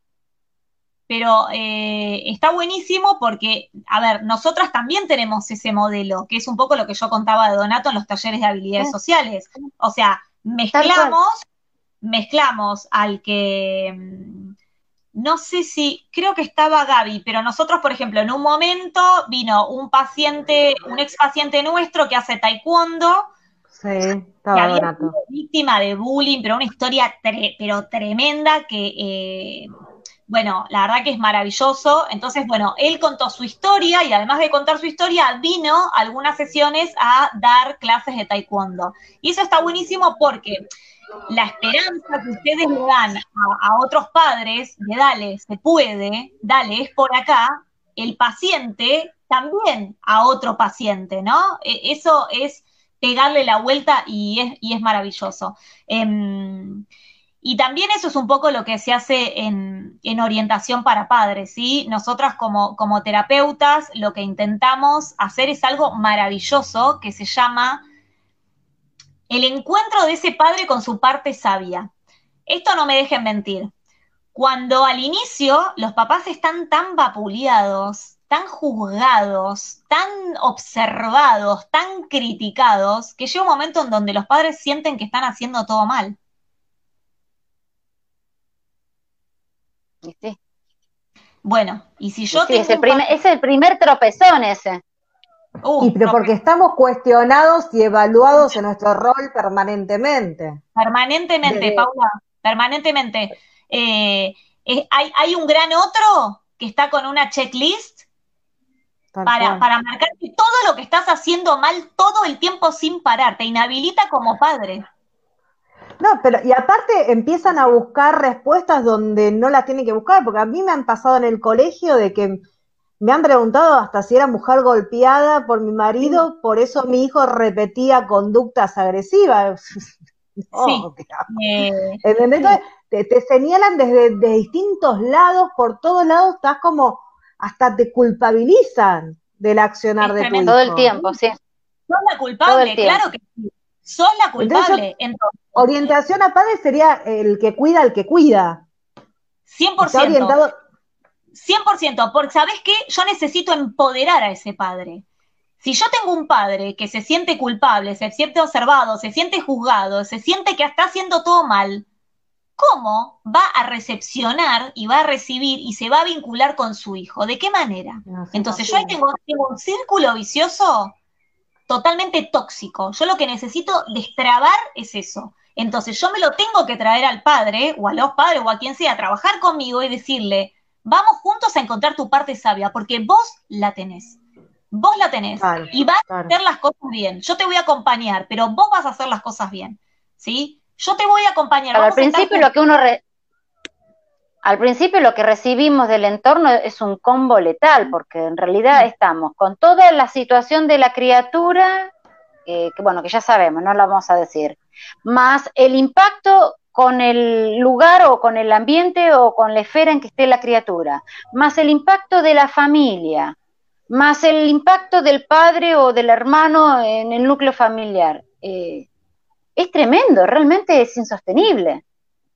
Pero eh, está buenísimo porque, a ver, nosotras también tenemos ese modelo, que es un poco lo que yo contaba de Donato en los talleres de habilidades sociales. O sea, mezclamos, mezclamos al que mm, no sé si, creo que estaba Gaby, pero nosotros, por ejemplo, en un momento vino un paciente, un ex paciente nuestro que hace taekwondo, sí, estaba que había sido víctima de bullying, pero una historia pero tremenda que, eh, bueno, la verdad que es maravilloso. Entonces, bueno, él contó su historia y además de contar su historia, vino algunas sesiones a dar clases de taekwondo. Y eso está buenísimo porque la esperanza que ustedes le dan a, otros padres de dale, se puede, dale, es por acá, el paciente también a otro paciente, ¿no? E, eso es pegarle la vuelta y es, y es maravilloso. Em, y también eso es un poco lo que se hace en, en orientación para padres, ¿sí? Nosotras como, como terapeutas lo que intentamos hacer es algo maravilloso que se llama el encuentro de ese padre con su parte sabia. Esto no me dejen mentir. Cuando al inicio los papás están tan vapuleados, tan juzgados, tan observados, tan criticados, que llega un momento en donde los padres sienten que están haciendo todo mal. Sí. Bueno, y si yo es, el primer, es el primer tropezón ese. Uh, y pero porque estamos cuestionados y evaluados en nuestro rol permanentemente. Permanentemente, Paula, permanentemente. Eh, hay, hay, un gran otro que está con una checklist para, para, marcar todo lo que estás haciendo mal todo el tiempo sin parar, te inhabilita como padre. No, pero y aparte empiezan a buscar respuestas donde no las tienen que buscar, porque a mí me han pasado en el colegio de que me han preguntado hasta si era mujer golpeada por mi marido, por eso mi hijo repetía conductas agresivas. sí. Eh, Entonces, te, señalan desde distintos lados, por todos lados, estás como, hasta te culpabilizan del accionar de tu hijo. Todo el tiempo, sí. Sos la culpable, claro que sí. Sos la culpable. orientación a padre sería el que cuida al que cuida. 100%. Está orientado 100%, porque ¿sabes qué? Yo necesito empoderar a ese padre. Si yo tengo un padre que se siente culpable, se siente observado, se siente juzgado, se siente que está haciendo todo mal, ¿cómo va a recepcionar y va a recibir y se va a vincular con su hijo? ¿De qué manera? Entonces yo ahí tengo, un círculo vicioso totalmente tóxico. Yo lo que necesito destrabar es eso. Entonces yo me lo tengo que traer al padre o a los padres o a quien sea, a trabajar conmigo y decirle, vamos juntos a encontrar tu parte sabia, porque vos la tenés. Vos la tenés y vas a hacer las cosas bien. Yo te voy a acompañar, pero vos vas a hacer las cosas bien. ¿Sí? Yo te voy a acompañar. al principio lo que uno al principio lo que recibimos del entorno es un combo letal, porque en realidad estamos con toda la situación de la criatura, que bueno, que ya sabemos, no lo vamos a decir, más el impacto con el lugar o con el ambiente o con la esfera en que esté la criatura, más el impacto de la familia, más el impacto del padre o del hermano en el núcleo familiar. Eh, es tremendo, realmente es insostenible.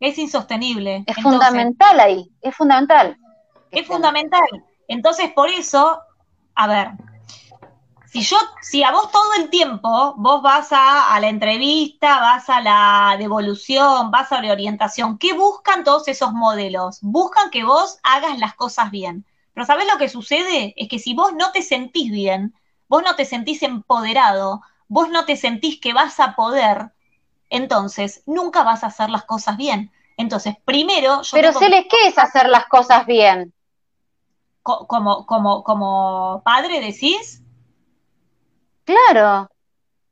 Es insostenible. Es fundamental ahí, es fundamental. Es fundamental. Entonces, por eso, a ver, si yo, si a vos todo el tiempo, vos vas a, a, la entrevista, vas a la devolución, vas a la orientación, ¿qué buscan todos esos modelos? Buscan que vos hagas las cosas bien. Pero ¿sabés lo que sucede? Es que si vos no te sentís bien, vos no te sentís empoderado, vos no te sentís que vas a poder, entonces nunca vas a hacer las cosas bien. Entonces, primero... Yo Pero se les ¿qué es hacer las cosas bien? Como, como, como padre decís. Claro.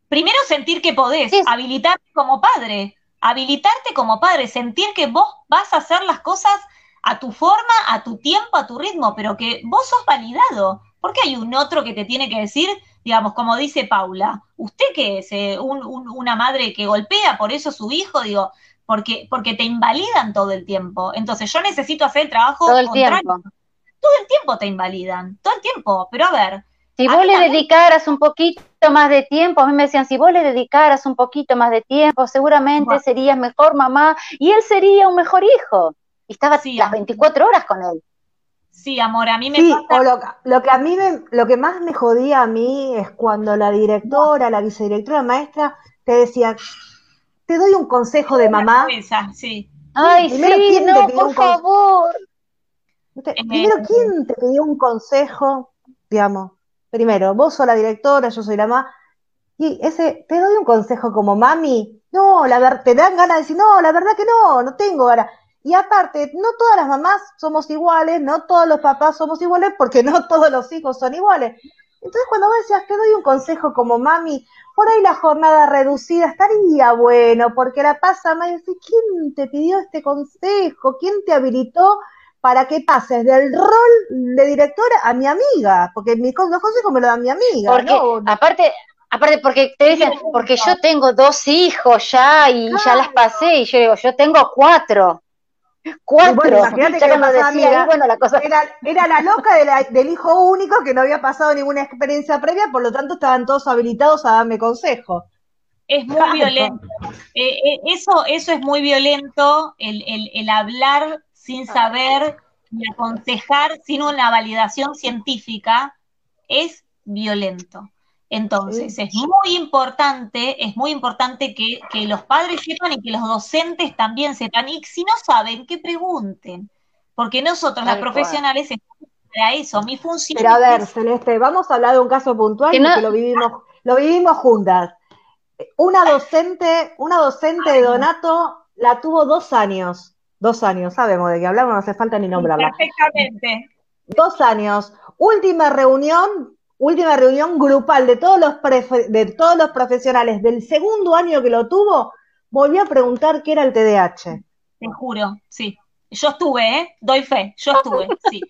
Primero sentir que podés, habilitarte como padre, habilitarte como padre, sentir que vos vas a hacer las cosas a tu forma, a tu tiempo, a tu ritmo, pero que vos sos validado. Porque hay un otro que te tiene que decir, digamos, como dice Paula, ¿usted qué es? Eh, una madre que golpea por eso a su hijo? Digo, porque, porque te invalidan todo el tiempo. Entonces yo necesito hacer el trabajo todo el tiempo. Todo el tiempo te invalidan, todo el tiempo. Pero a ver. Si vos le dedicaras un poquito más de tiempo, a mí me decían, si vos le dedicaras un poquito más de tiempo, seguramente serías mejor mamá y él sería un mejor hijo. Y estaba las 24 horas con él. Sí, amor, a mí me sí, O lo, que a mí lo que más me jodía a mí es cuando la directora, la vicedirectora, maestra te decía, te doy un consejo de mamá. sí. Ay, sí, no, por favor. Primero, ¿quién te pidió un consejo? Digamos, primero, vos sos la directora, yo soy la mamá. Y ese, te doy un consejo como mami. No, la verdad, te dan ganas de decir, no, la verdad que no, no tengo ganas. Y aparte, no todas las mamás somos iguales, no todos los papás somos iguales, porque no todos los hijos son iguales. Entonces, cuando vos decías, te doy un consejo como mami, por ahí la jornada reducida estaría bueno, porque la pasa más y ¿quién te pidió este consejo? ¿Quién te habilitó para que pases del rol de directora a mi amiga? Porque mi, los consejos me lo da mi amiga. Porque, aparte, aparte porque te dicen, porque yo tengo dos hijos ya y ya las pasé, y yo digo, yo tengo cuatro. Cuatro. Bueno, imagínate que bueno, la cosa... era, era, la loca del hijo único que no había pasado ninguna experiencia previa, por lo tanto estaban todos habilitados a darme consejo. Es muy violento. Eh, eh, eso, eso es muy violento, el, el, el hablar sin saber y aconsejar sin una validación científica es violento. Entonces, es muy importante, es muy importante que, los padres sepan y que los docentes también sepan, y si no saben, que pregunten, porque nosotros, las profesionales, estamos para eso, mi función Pero a ver, Celeste, vamos a hablar de un caso puntual que lo vivimos, lo vivimos juntas. Una docente, una docente de Donato la tuvo dos años, dos años, sabemos de qué hablamos, no hace falta ni nombrarla. Perfectamente. Dos años. Última reunión, última reunión grupal de todos los de todos los profesionales del segundo año que lo tuvo, volvió a preguntar qué era el TDAH. Te juro, sí. Yo estuve, ¿eh? Doy fe, yo estuve, sí.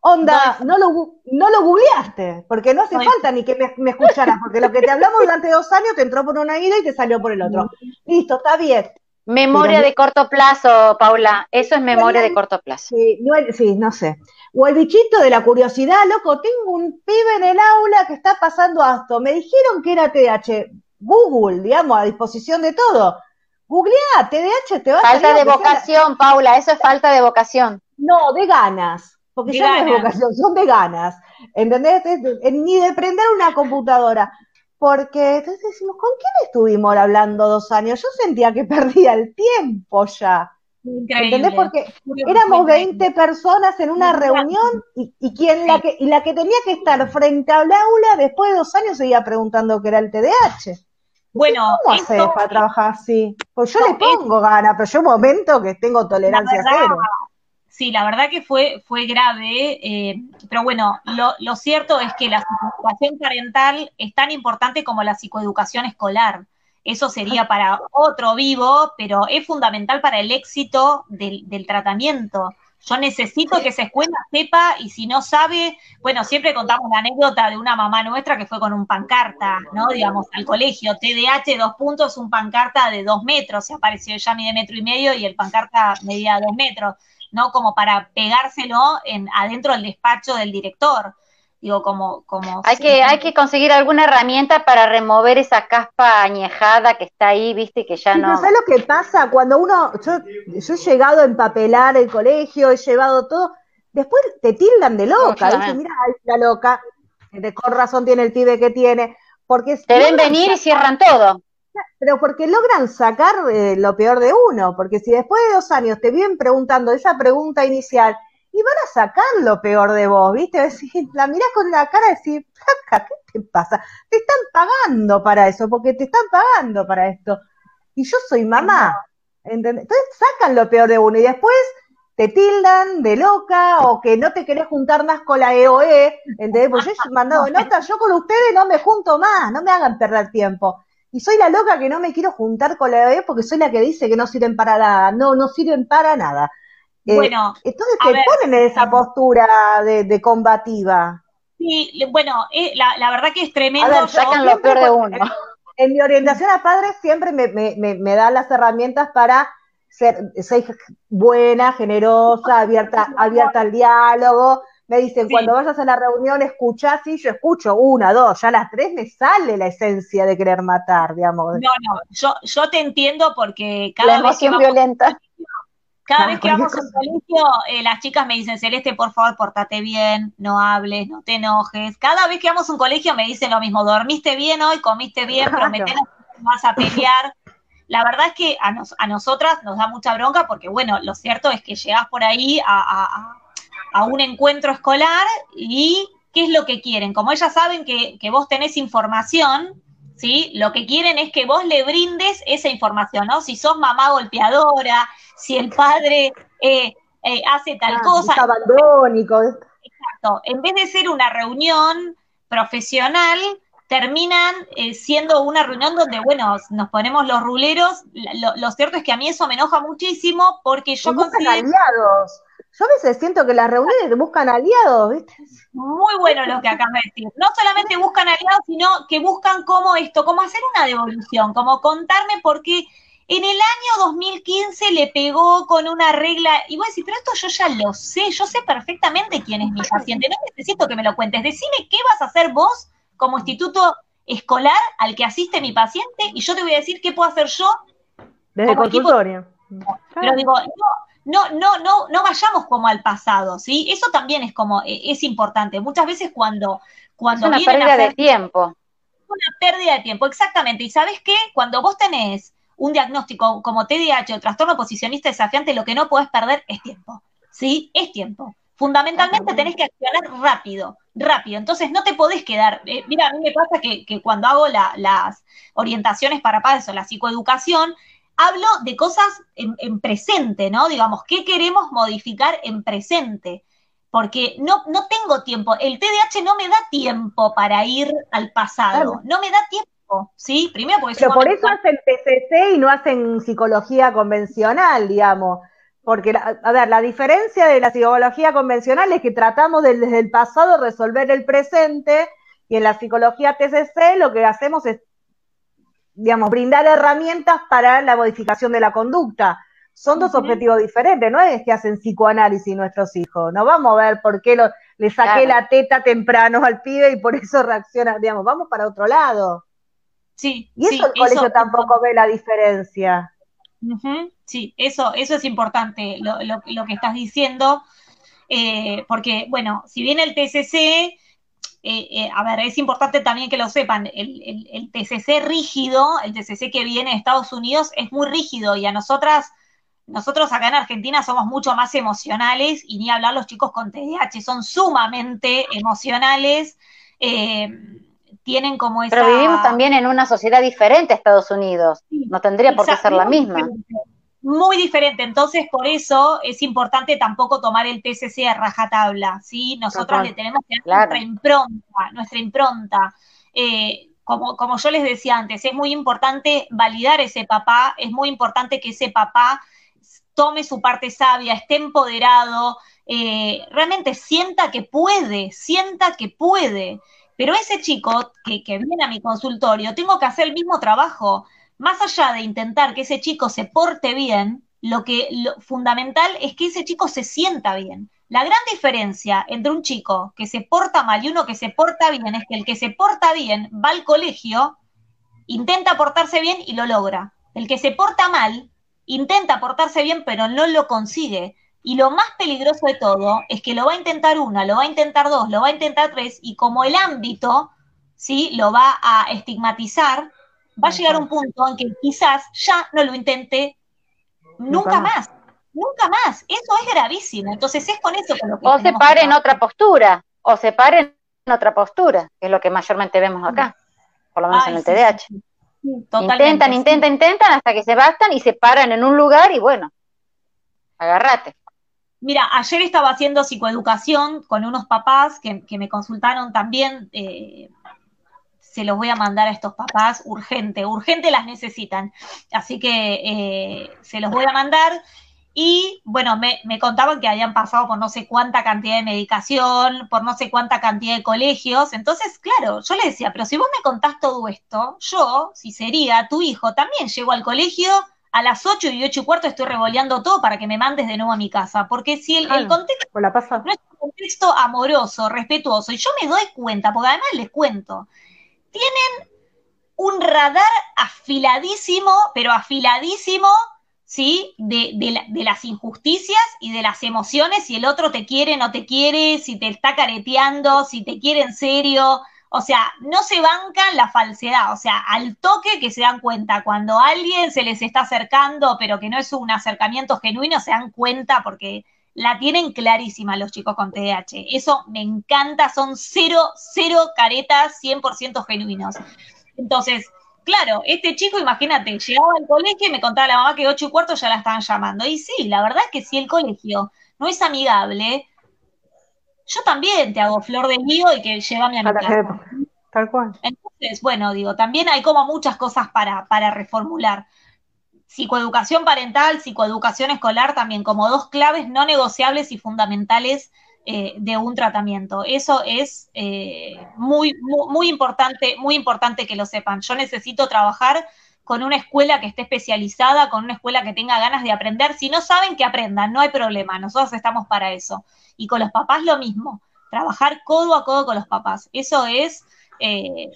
Onda, no lo, no lo googleaste, porque no hace falta ni que me, me, escucharas, porque lo que te hablamos durante dos años te entró por una ida y te salió por el otro. Listo, está bien. Memoria de corto plazo, Paula, eso es memoria de corto plazo. Sí no, sí, no sé. O el bichito de la curiosidad, loco, tengo un pibe en el aula que está pasando esto. Me dijeron que era TDAH. Google, digamos, a disposición de todo. Googlea, TDAH te va a Falta de vocación, Paula, eso es falta de vocación. No, de ganas. Porque ya no es vocación, son de ganas. ¿entendés? Ni de prender una computadora. Porque entonces decimos, ¿con quién estuvimos hablando dos años? Yo sentía que perdía el tiempo ya. Increíble. ¿Entendés? Porque éramos 20 personas en una reunión y, y quien la que y la que tenía que estar frente al aula después de dos años seguía preguntando qué era el TDAH. Bueno, ¿Cómo esto- haces para trabajar así? Pues yo No, le pongo ganas, pero yo un momento que tengo tolerancia verdad, cero. Sí, la verdad que fue, fue grave, eh, pero bueno, lo, cierto es que la psicoeducación parental es tan importante como la psicoeducación escolar. Eso sería para otro vivo, pero es fundamental para el éxito del, tratamiento. Yo necesito que esa escuela sepa y si no sabe, bueno, siempre contamos la anécdota de una mamá nuestra que fue con un pancarta, ¿no? Digamos, al colegio, TDAH, dos puntos, un pancarta de dos metros, se apareció ella mide metro y medio y el pancarta medía dos metros. ¿No? Como para pegárselo en, adentro del despacho del director. Digo, como, como Hay que, hay que conseguir alguna herramienta para remover esa caspa añejada que está ahí, viste, que ya Sí, no. ¿sabes lo que pasa? Cuando uno, yo, yo he llegado a empapelar el colegio, he llevado todo, después te tildan de loca, dicen, mira, es la loca, de con razón tiene el pibe que tiene, porque Te ven venir y cierran todo. Pero porque logran sacar eh, lo peor de uno, porque si después de dos años te vienen preguntando esa pregunta inicial, y van a sacar lo peor de vos, ¿viste? La mirás con la cara y decís, flaca, ¿qué te pasa? Te están pagando para eso, porque te están pagando para esto. Y yo soy mamá, ¿entendés? Entonces sacan lo peor de uno y después te tildan de loca o que no te querés juntar más con la EOE, ¿entendés? Porque yo he mandado notas, yo con ustedes no me junto más, no me hagan perder tiempo. Y soy la loca que no me quiero juntar con la EOE porque soy la que dice que no sirven para nada. No, no sirven para nada. Eh, Bueno, entonces te ver. ponen en esa postura de, de combativa. sí, le- bueno, eh, la, la verdad que es tremendo. A ver, Sacan lo peor de uno. En mi orientación a padres siempre me, me, me, me dan las herramientas para ser, ser buena, generosa, abierta, abierta al diálogo. Me dicen, Sí. cuando vayas a la reunión, escuchás, sí, yo escucho una, dos, ya a las tres me sale la esencia de querer matar, digamos. No, no, yo, yo te entiendo porque La cada vez que violenta. cada Ah, vez que vamos al colegio, eh, las chicas me dicen, Celeste, por favor, portate bien, no hables, no te enojes. Cada vez que vamos a un colegio me dicen lo mismo, dormiste bien hoy, comiste bien, Claro. prometenos que no vas a pelear. La verdad es que a, nos- a nosotras nos da mucha bronca porque, bueno, lo cierto es que llegás por ahí a, a- a- a un encuentro escolar y ¿qué es lo que quieren? Como ellas saben que, que vos tenés información, ¿sí? Lo que quieren es que vos le brindes esa información, ¿no? Si sos mamá golpeadora, si el padre eh, eh, hace tal Ah, cosa, es abandónico. Exacto. En vez de ser una reunión profesional, terminan eh, siendo una reunión donde, bueno, nos ponemos los ruleros. Lo, lo cierto es que a mí eso me enoja muchísimo porque yo considero aliados. Yo a veces siento que las reuniones buscan aliados, ¿viste? muy bueno lo que acabas de decir. No solamente buscan aliados, sino que buscan cómo esto, cómo hacer una devolución, como contarme por qué en el año 2015 le pegó con una regla, y voy a decir, pero esto yo ya lo sé, yo sé perfectamente quién es mi paciente, no necesito que me lo cuentes, decime qué vas a hacer vos como instituto escolar al que asiste mi paciente, y yo te voy a decir qué puedo hacer yo, Desde equipo- consultorio. pero digo, no, no, no, no, no vayamos como al pasado, ¿sí? Eso también es como, eh, es importante. Muchas veces cuando, Es cuando una vienen a pérdida de tiempo. una pérdida de tiempo, exactamente. Y sabes qué? Cuando vos tenés un diagnóstico como TDAH o trastorno posicionista desafiante, lo que no podés perder es tiempo. ¿Sí? Es tiempo. Fundamentalmente tenés que accionar rápido, rápido. Entonces no te podés quedar. eh, mira, a mí me pasa que, que cuando hago la- las orientaciones para padres o la psicoeducación, hablo de cosas en, en presente, ¿no? Digamos, ¿qué queremos modificar en presente? Porque no, no tengo tiempo. El TDAH no me da tiempo para ir al pasado. Claro. No me da tiempo, ¿sí? Primero porque Pero por eso hacen TCC y no hacen psicología convencional, digamos. Porque, a ver, la diferencia de la psicología convencional es que tratamos de- desde el pasado resolver el presente y en la psicología TCC lo que hacemos es, digamos, brindar herramientas para la modificación de la conducta. Son dos objetivos diferentes, no es que hacen psicoanálisis nuestros hijos. No vamos a ver por qué lo- le saqué Claro. la teta temprano al pibe y por eso reacciona, digamos, vamos para otro lado. Sí, Y eso sí, el colegio eso- tampoco ve la diferencia. Sí, eso, eso es importante, lo, lo- lo que estás diciendo, eh, porque, bueno, si bien el TCC eh, eh, a ver, es importante también que lo sepan, el, TCC rígido, el TCC que viene de Estados Unidos es muy rígido y a nosotras, nosotros acá en Argentina somos mucho más emocionales y ni hablar los chicos con TDAH, son sumamente emocionales. Eh, tienen como esa... Pero vivimos también en una sociedad diferente a Estados Unidos, no tendría por qué ser la misma muy diferente. Entonces, por eso es importante tampoco tomar el TCC a rajatabla, ¿sí? Nosotros le tenemos que dar nuestra impronta, nuestra impronta. Eh, como, como yo les decía antes, es muy importante validar ese papá, es muy importante que ese papá tome su parte sabia, esté empoderado, eh, realmente sienta que puede, sienta que puede. Pero ese chico que, que viene a mi consultorio, tengo que hacer el mismo trabajo más allá de intentar que ese chico se porte bien, lo que lo fundamental es que ese chico se sienta bien. La gran diferencia entre un chico que se porta mal y uno que se porta bien es que el que se porta bien va al colegio, intenta portarse bien y lo logra. El que se porta mal intenta portarse bien pero no lo consigue. Y lo más peligroso de todo es que lo va a intentar una, lo va a intentar dos, lo va a intentar tres y como el ámbito, ¿sí? Lo va a estigmatizar, va a llegar un punto en que quizás ya no lo intente nunca, más. Nunca más. Eso es gravísimo. Entonces es con eso con lo que. O se pare en otra postura. O se pare en otra postura, que es lo que mayormente vemos acá. Por lo menos en el TDAH. intentan, intentan, intentan hasta que se bastan y se paran en un lugar y bueno, agárrate. Mira, ayer estaba haciendo psicoeducación con unos papás que, me consultaron también eh, se los voy a mandar a estos papás urgente, urgente las necesitan. Así que eh, se los voy a mandar. Y bueno, me, contaban que habían pasado por no sé cuánta cantidad de medicación, por no sé cuánta cantidad de colegios. Entonces, claro, yo le decía, pero si vos me contás todo esto, yo, si sería tu hijo, también llego al colegio a las 8 y 8 y cuarto estoy revoleando todo para que me mandes de nuevo a mi casa. Porque si el, contexto la pasa. no es un contexto amoroso, respetuoso, y yo me doy cuenta, porque además les cuento, tienen un radar afiladísimo, pero afiladísimo, ¿sí? De, las injusticias y de las emociones, si el otro te quiere, no te quiere, si te está careteando, si te quiere en serio. O sea, no se bancan la falsedad, o sea, al toque que se dan cuenta, cuando alguien se les está acercando, pero que no es un acercamiento genuino, se dan cuenta porque la tienen clarísima los chicos con TDAH. Eso me encanta, son cero, cero caretas 100% genuinos. Entonces, claro, este chico, imagínate, llegaba al colegio y me contaba la mamá que ocho y cuarto ya la estaban llamando. Y sí, la verdad es que si el colegio no es amigable, yo también te hago flor de mío y que llévame a mi casa. Tal cual. Entonces, bueno, digo, también hay como muchas cosas para, para reformular psicoeducación parental, psicoeducación escolar también como dos claves no negociables y fundamentales eh, de un tratamiento. Eso es eh, muy, muy, importante, muy importante que lo sepan. Yo necesito trabajar con una escuela que esté especializada, con una escuela que tenga ganas de aprender. Si no saben, que aprendan, no hay problema, nosotros estamos para eso. Y con los papás lo mismo, trabajar codo a codo con los papás. Eso es, eh,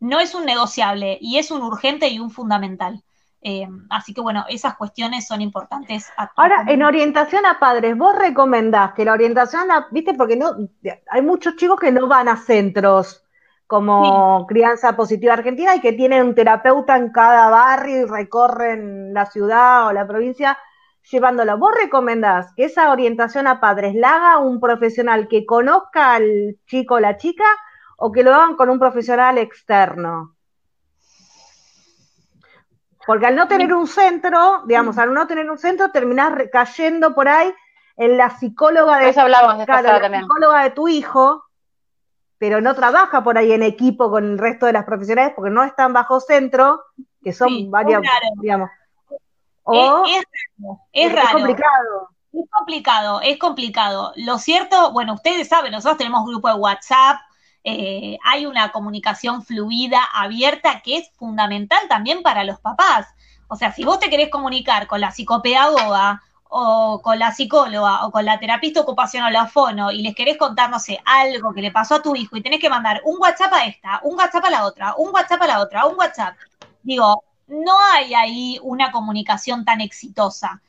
no es un negociable y es un urgente y un fundamental. Eh, así que bueno, esas cuestiones son importantes. Ahora, en orientación a padres, vos recomendás que la orientación a, viste, porque no, hay muchos chicos que no van a centros como Crianza Positiva Argentina y que tienen un terapeuta en cada barrio y recorren la ciudad o la provincia llevándolo. ¿Vos recomendás que esa orientación a padres la haga un profesional que conozca al chico o la chica o que lo hagan con un profesional externo? Porque al no tener un centro, digamos, al no tener un centro, terminás cayendo por ahí en la psicóloga de, la psicóloga de tu hijo, pero no trabaja por ahí en equipo con el resto de las profesionales porque no están bajo centro, que son varias, digamos. es, es, raro. Es complicado. Es complicado, es complicado. Lo cierto, bueno, ustedes saben, nosotros tenemos grupo de WhatsApp, eh, hay una comunicación fluida, abierta, que es fundamental también para los papás. O sea, si vos te querés comunicar con la psicopedagoga o con la psicóloga o con la terapista ocupacional o fono y les querés contar, no sé, algo que le pasó a tu hijo y tenés que mandar un WhatsApp a esta, un WhatsApp a la otra, un WhatsApp a la otra, un WhatsApp. Digo, no hay ahí una comunicación tan exitosa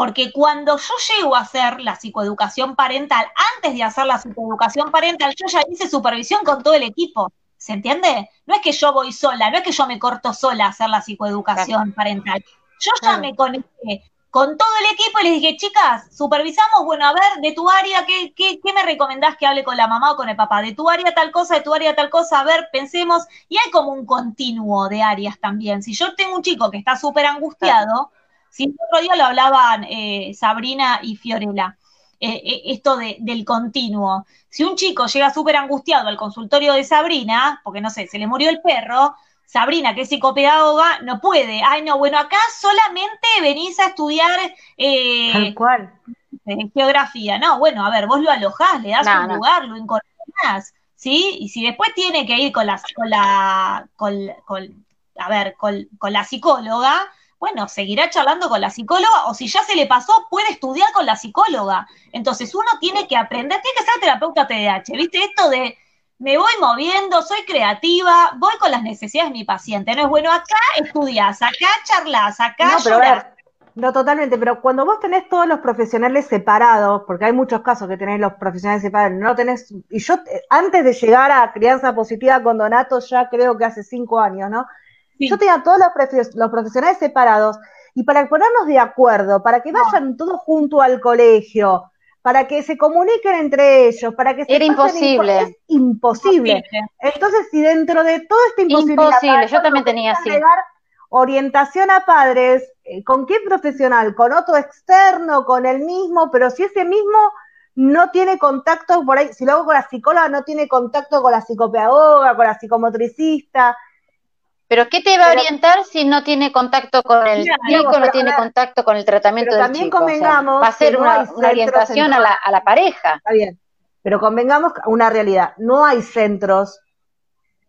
Porque cuando yo llego a hacer la psicoeducación parental, antes de hacer la psicoeducación parental, yo ya hice supervisión con todo el equipo. ¿Se entiende? No es que yo voy sola, no es que yo me corto sola a hacer la psicoeducación parental. Yo ya me conecté con todo el equipo y les dije, chicas, supervisamos, bueno, a ver, de tu área, ¿qué, qué, qué me recomendás que hable con la mamá o con el papá? De tu área tal cosa, de tu área tal cosa, a ver, pensemos. Y hay como un continuo de áreas también. Si yo tengo un chico que está súper angustiado, si el otro día lo hablaban eh, Sabrina y Fiorella, eh, eh, esto de, del continuo. Si un chico llega súper angustiado al consultorio de Sabrina, porque no sé, se le murió el perro, Sabrina, que es psicopedagoga, no puede. Ay, no, bueno, acá solamente venís a estudiar eh, cual. geografía. No, bueno, a ver, vos lo alojás, le das un lugar, lo incorporás, ¿sí? Y si después tiene que ir con la, con la, con, a ver, con, con la psicóloga, bueno, seguirá charlando con la psicóloga o si ya se le pasó, puede estudiar con la psicóloga. Entonces uno tiene que aprender, tiene que ser terapeuta TDAH, ¿viste? Esto de me voy moviendo, soy creativa, voy con las necesidades de mi paciente. No es bueno, acá estudias, acá charlas, acá no, llorás. no, totalmente, pero cuando vos tenés todos los profesionales separados, porque hay muchos casos que tenés los profesionales separados, no tenés, y yo eh, antes de llegar a crianza positiva con Donato, ya creo que hace cinco años, ¿no? Yo tenía todos los, los profesionales separados, y para ponernos de acuerdo, para que vayan todos juntos al colegio, para que se comuniquen entre ellos, para que se Era imposible. Es imposible. Entonces, si dentro de todo este imposibilidad, imposible, yo también tenía así. Orientación a padres, eh, ¿con qué profesional? ¿Con otro externo? ¿Con el mismo? Pero si ese mismo no tiene contacto por ahí, si lo hago con la psicóloga, no tiene contacto con la psicopedagoga, con la psicomotricista, pero ¿qué te va a orientar si no tiene contacto con el chico, no, tiene contacto con el tratamiento del también Convengamos va a ser una, orientación a la, a la, pareja. Está bien, pero convengamos una realidad, no hay centros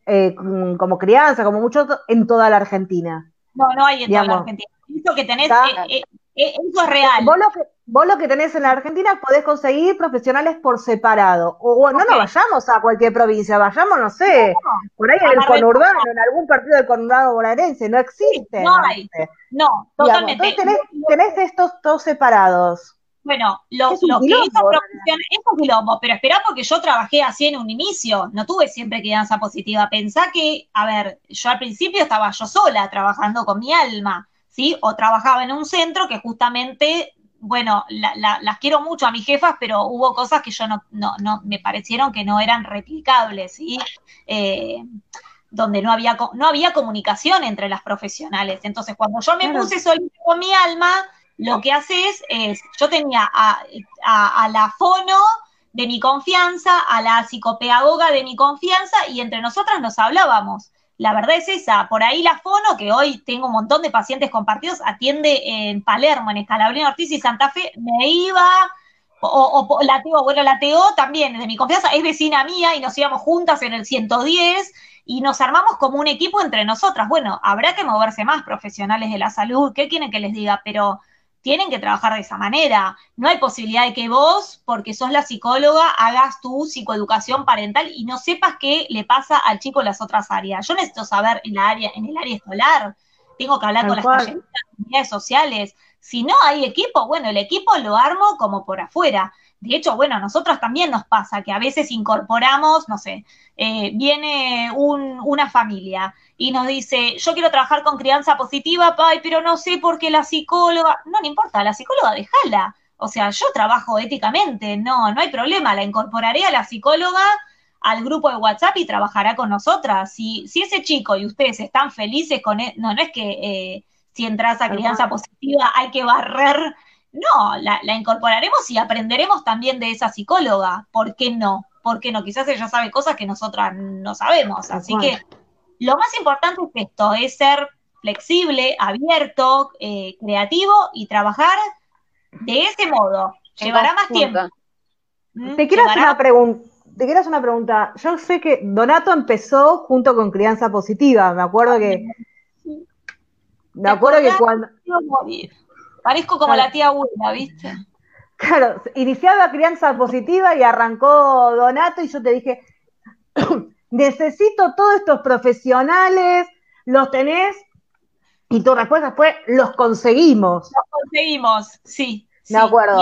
eh, como crianza, como muchos, en toda la Argentina. No, no hay en toda la Argentina. Eso que tenés, eh, eh, eso es real. Vos lo que, vos lo que tenés en la Argentina podés conseguir profesionales por separado. O no nos vayamos a cualquier provincia, vayamos, no sé, por ahí en el conurbano, en algún partido del conurbano bonaerense, no existe. No hay, no, totalmente. entonces tenés, estos dos separados. Bueno, lo, lo que hizo es un quilombo, pero espera porque yo trabajé así en un inicio, no tuve siempre crianza positiva. Pensá que, a ver, yo al principio estaba yo sola trabajando con mi alma, ¿sí? O trabajaba en un centro que justamente bueno, las quiero mucho a mis jefas, pero hubo cosas que yo no, no, no me parecieron que no eran replicables, ¿sí? Eh, donde no había, no había comunicación entre las profesionales. Entonces, cuando yo me puse solito con mi alma, lo que hace es, yo tenía a, a, a la fono de mi confianza, a la psicopedagoga de mi confianza, y entre nosotras nos hablábamos la verdad es esa. Por ahí la Fono, que hoy tengo un montón de pacientes compartidos, atiende en Palermo, en Escalabrino Ortiz y Santa Fe, me iba, o, la Teo, bueno, la Teo también, de mi confianza, es vecina mía y nos íbamos juntas en el 110 y nos armamos como un equipo entre nosotras. Bueno, habrá que moverse más profesionales de la salud, ¿qué quieren que les diga? Pero tienen que trabajar de esa manera. No hay posibilidad de que vos, porque sos la psicóloga, hagas tu psicoeducación parental y no sepas qué le pasa al chico en las otras áreas. Yo necesito saber en, la área, en el área escolar, tengo que hablar con las comunidades sociales. Si no hay equipo, bueno, el equipo lo armo como por afuera. De hecho, bueno, a nosotros también nos pasa que a veces incorporamos, no sé, eh, viene una familia y nos dice, yo quiero trabajar con crianza positiva, pai, pero no sé por qué la psicóloga, no, no importa, la psicóloga déjala. O sea, yo trabajo éticamente, no, no hay problema, la incorporaré a la psicóloga al grupo de WhatsApp y trabajará con nosotras. Si, si ese chico y ustedes están felices con él, no, no es que eh, si entras a crianza positiva hay que barrer, no, la, la, incorporaremos y aprenderemos también de esa psicóloga. ¿Por qué no? ¿Por qué no? Quizás ella sabe cosas que nosotras no sabemos. Así que lo más importante es esto, es ser flexible, abierto, eh, creativo y trabajar de ese modo. Llevará más tiempo. ¿Mm? Te quiero, hacer una pregunta. Te quiero hacer una pregunta. Yo sé que Donato empezó junto con Crianza Positiva. Me acuerdo que. Me acuerdo que cuando. Parezco como la tía abuela, ¿viste? Claro, iniciaba Crianza Positiva y arrancó Donato y yo te dije, necesito todos estos profesionales, los tenés, Y tu respuesta fue, los conseguimos. Los conseguimos, sí. Me acuerdo.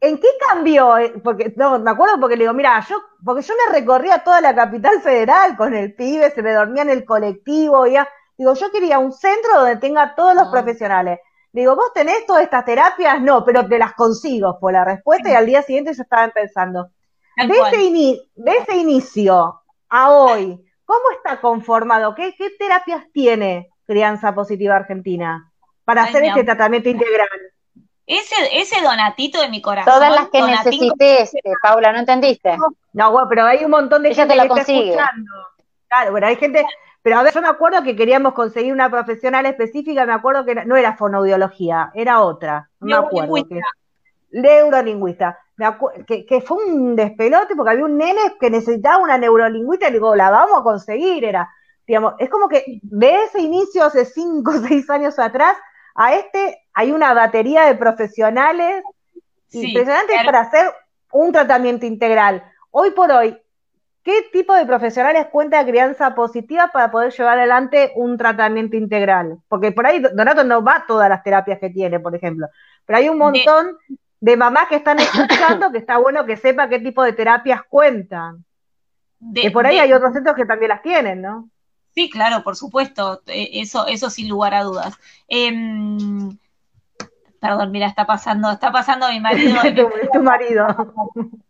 ¿En qué cambió? Eh, porque, no, me acuerdo porque le digo, mira, yo, porque yo me recorría toda la capital federal con el pibe, se me dormía en el colectivo, ya. Digo, yo quería un centro donde tenga todos los ah. profesionales. Digo, ¿vos tenés todas estas terapias? No, pero te las consigo, fue la respuesta, y al día siguiente yo estaba pensando. De ese, de ese, inicio a hoy, ¿cómo está conformado? ¿Qué, qué terapias tiene Crianza Positiva Argentina para hacer este tratamiento integral? Ese, ese donatito de mi corazón. Todas las que necesites, este, Paula, ¿no entendiste? No, bueno, pero hay un montón de gente que está escuchando. Claro, bueno, hay gente, pero a ver, yo me acuerdo que queríamos conseguir una profesional específica, me acuerdo que no era fonoaudiología, era otra, no me acuerdo. Que, neurolingüista. Que, que, fue un despelote porque había un nene que necesitaba una neurolingüista y le digo, la vamos a conseguir, era, digamos, es como que de ese inicio hace cinco o seis años atrás a este hay una batería de profesionales impresionantes para hacer un tratamiento integral. Hoy por hoy, ¿qué tipo de profesionales cuenta de crianza positiva para poder llevar adelante un tratamiento integral? Porque por ahí Donato no va a todas las terapias que tiene, por ejemplo, pero hay un montón de, mamás que están escuchando que está bueno que sepa qué tipo de terapias cuentan. que por ahí hay otros centros que también las tienen, ¿no? Sí, claro, por supuesto, eh, eso, eso sin lugar a dudas. Em, perdón, mira, está pasando, está pasando mi marido. tu, marido.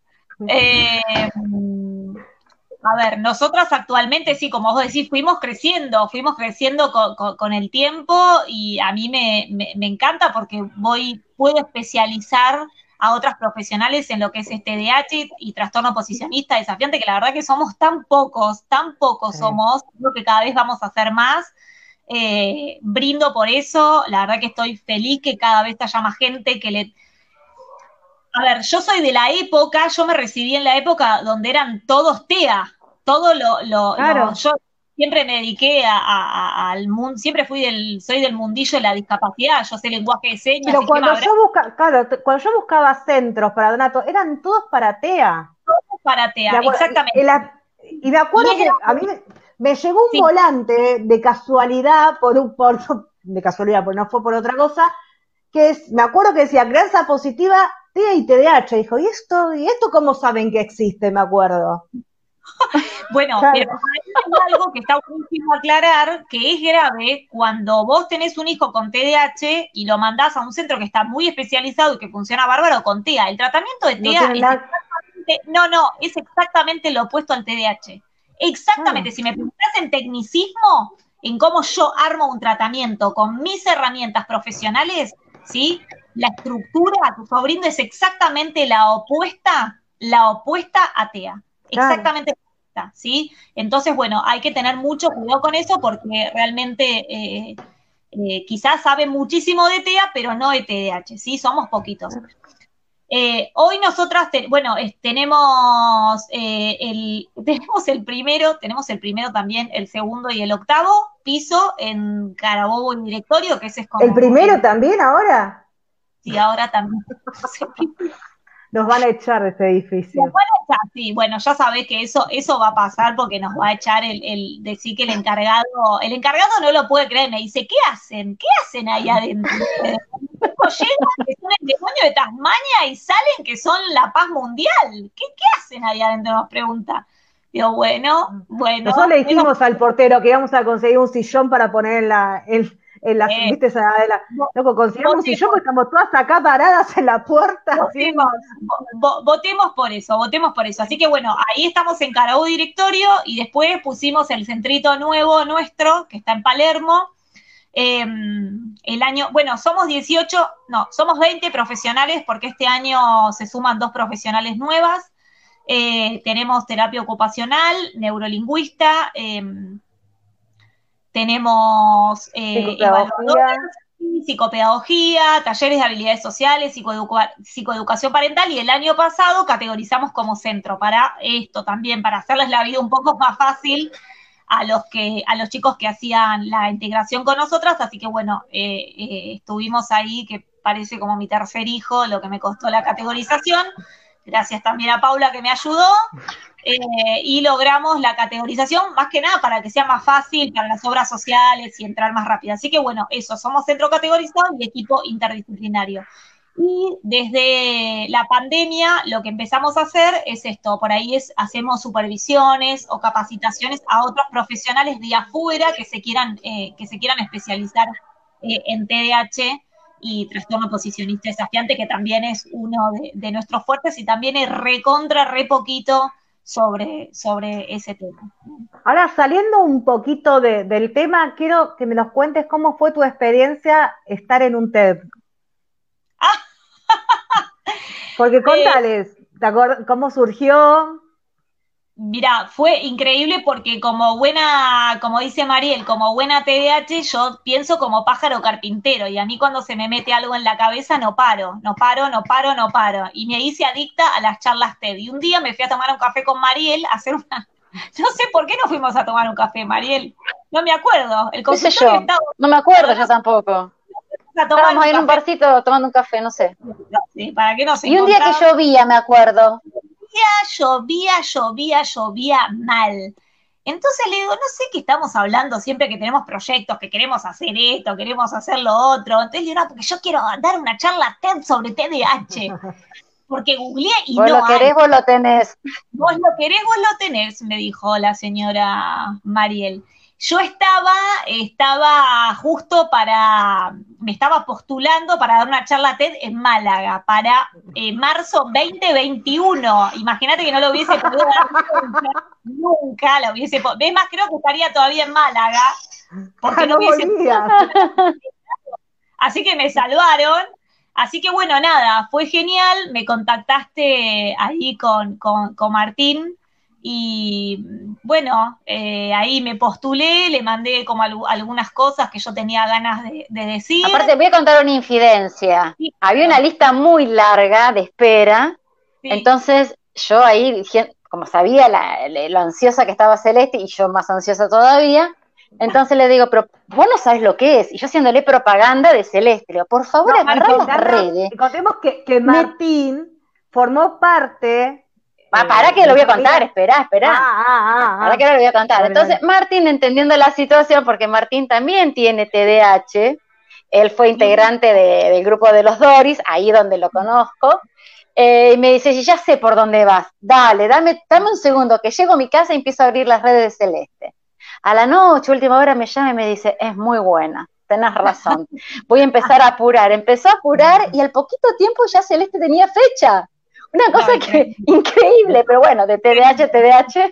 Em, a ver, nosotras actualmente, sí, como vos decís, fuimos creciendo, fuimos creciendo con, el tiempo y a mí me, me, encanta porque voy, puedo especializar a otras profesionales en lo que es este DH y trastorno posicionista desafiante, que la verdad que somos tan pocos, tan pocos somos, creo que cada vez vamos a hacer más. Eh, brindo por eso, la verdad que estoy feliz que cada vez haya más gente que le... A ver, yo soy de la época, yo me recibí en la época donde eran todos TEA, todo lo, lo, claro siempre me dediqué al mundo, siempre fui del, soy del mundillo de la discapacidad, yo sé lenguaje de señas. Pero cuando yo, claro, cuando yo buscaba centros para Donato, eran todos para TEA. Todos para TEA, exactamente. y me acuerdo que a mí me, llegó un volante de casualidad, por un, por, de casualidad, porque no fue por otra cosa, que es, me acuerdo que decía crianza positiva, TEA y TDAH. Dijo, ¿y esto, y esto cómo saben que existe? Me acuerdo. bueno, pero hay algo que está buenísimo aclarar, que es grave cuando vos tenés un hijo con TDAH y lo mandás a un centro que está muy especializado y que funciona bárbaro con TEA. El tratamiento de TEA es exactamente, no, no, es exactamente lo opuesto al TDAH. Exactamente, si me preguntas en tecnicismo, en cómo yo armo un tratamiento con mis herramientas profesionales, ¿sí? La estructura a tu sobrino es exactamente la opuesta, la opuesta a TEA. Exactamente. ¿sí? Entonces, bueno, hay que tener mucho cuidado con eso porque realmente eh, eh, quizás sabe muchísimo de TEA, pero no de TDAH, ¿sí? Somos poquitos. Eh, hoy nosotras, bueno, tenemos, el, tenemos el primero, tenemos el primero también, el segundo y el octavo piso en Carabobo y Directorio, que ese es como... ¿El primero también ahora? Sí, ahora también. Nos van a echar de este edificio. Nos van a echar, sí, bueno, ya sabés que eso, eso va a pasar porque nos va a echar el, el decir que el encargado, el encargado no lo puede creer, me dice, ¿qué hacen? ¿Qué hacen ahí adentro? Llegan que son el demonio de Tasmania y salen que son la paz mundial. ¿Qué, qué hacen ahí adentro? Nos pregunta. Digo, bueno, bueno. Nosotros le dijimos al portero que íbamos a conseguir un sillón para poner en la, en, en las, eh, ¿viste? de la, loco, consigamos si yo, estamos todas acá paradas en la puerta. Votemos, votemos por eso, votemos por eso. Así que bueno, ahí estamos en Caraú Directorio y después pusimos el centrito nuevo nuestro, que está en Palermo. Em, el año, bueno, somos 18, no, somos 20 profesionales porque este año se suman dos profesionales nuevas. Eh, tenemos terapia ocupacional, neurolingüista, eh, tenemos eh, psicopedagogía. talleres de habilidades sociales, psicoeducación parental y el año pasado categorizamos como centro. Para esto también, para hacerles la vida un poco más fácil a los que a los chicos que hacían la integración con nosotras, así que bueno, eh, eh, estuvimos ahí que parece como mi tercer hijo, lo que me costó la categorización, gracias también a Paula que me ayudó, eh, y logramos la categorización, más que nada para que sea más fácil para las obras sociales y entrar más rápido. Así que bueno, eso, somos centro categorizado y equipo interdisciplinario. Y desde la pandemia lo que empezamos a hacer es esto, por ahí es, hacemos supervisiones o capacitaciones a otros profesionales de afuera que se quieran, eh, que se quieran especializar eh, en TDAH y trastorno posicionista desafiante, que también es uno de, nuestros fuertes y también es recontra, re poquito sobre, sobre ese tema. Ahora, saliendo un poquito del tema, quiero que me nos cuentes cómo fue tu experiencia estar en un TED. Porque contales, ¿cómo surgió? Mira, fue increíble porque como buena, como dice Mariel, como buena TDAH, yo pienso como pájaro carpintero y a mí cuando se me mete algo en la cabeza no paro, no paro, no paro, no paro. Y me hice adicta a las charlas TED. Y un día me fui a tomar un café con Mariel, a hacer una... No sé por qué no fuimos a tomar un café, Mariel. No me acuerdo. El yo? No me acuerdo yo tampoco. Estábamos ahí en un barcito tomando un café, no sé. para que no se Y un día que llovía, me acuerdo. Llovía, llovía, llovía mal. Entonces le digo, no sé qué estamos hablando siempre que tenemos proyectos, que queremos hacer esto, queremos hacer lo otro. Entonces le digo, no, porque yo quiero dar una charla TED sobre TDAH. Porque googleé y vos no. lo querés, vos lo tenés. Vos lo querés, vos lo tenés, me dijo la señora Mariel. Yo estaba, estaba justo para, me estaba postulando para dar una charla TED en Málaga para eh, marzo 2021. Imagínate que no lo hubiese podido dar nunca, nunca lo hubiese podido. Es más, creo que estaría todavía en Málaga, porque ah, no, hubiese Así que me salvaron. Así que bueno, nada, fue genial. Me contactaste ahí con, con, con Martín y bueno, eh, ahí me postulé, le mandé como algunas cosas que yo tenía ganas de, decir. Aparte, voy a contar una infidencia. Había una lista muy larga de espera, entonces yo ahí, como sabía lo ansiosa que estaba Celeste y yo más ansiosa todavía, entonces le digo, pero vos no sabes lo que es. Y yo haciéndole propaganda de Celeste, le digo, por favor, no, agarramos redes. Contemos que, que Martín formó parte Ah, para que lo voy a contar, espera, espera. Ah, ah, para que lo voy a contar. Entonces, Martín, entendiendo la situación, porque Martín también tiene TDAH, él fue integrante del grupo de los Doris, ahí donde lo conozco, eh, y me dice, ya sé por dónde vas, dale, dame, dame un segundo, que llego a mi casa y empiezo a abrir las redes de Celeste. A la noche, última hora, me llama y me dice, es muy buena, tenés razón, voy a empezar a apurar. Empezó a apurar y al poquito tiempo ya Celeste tenía fecha. Una cosa que increíble, pero bueno, de TDAH, TDAH.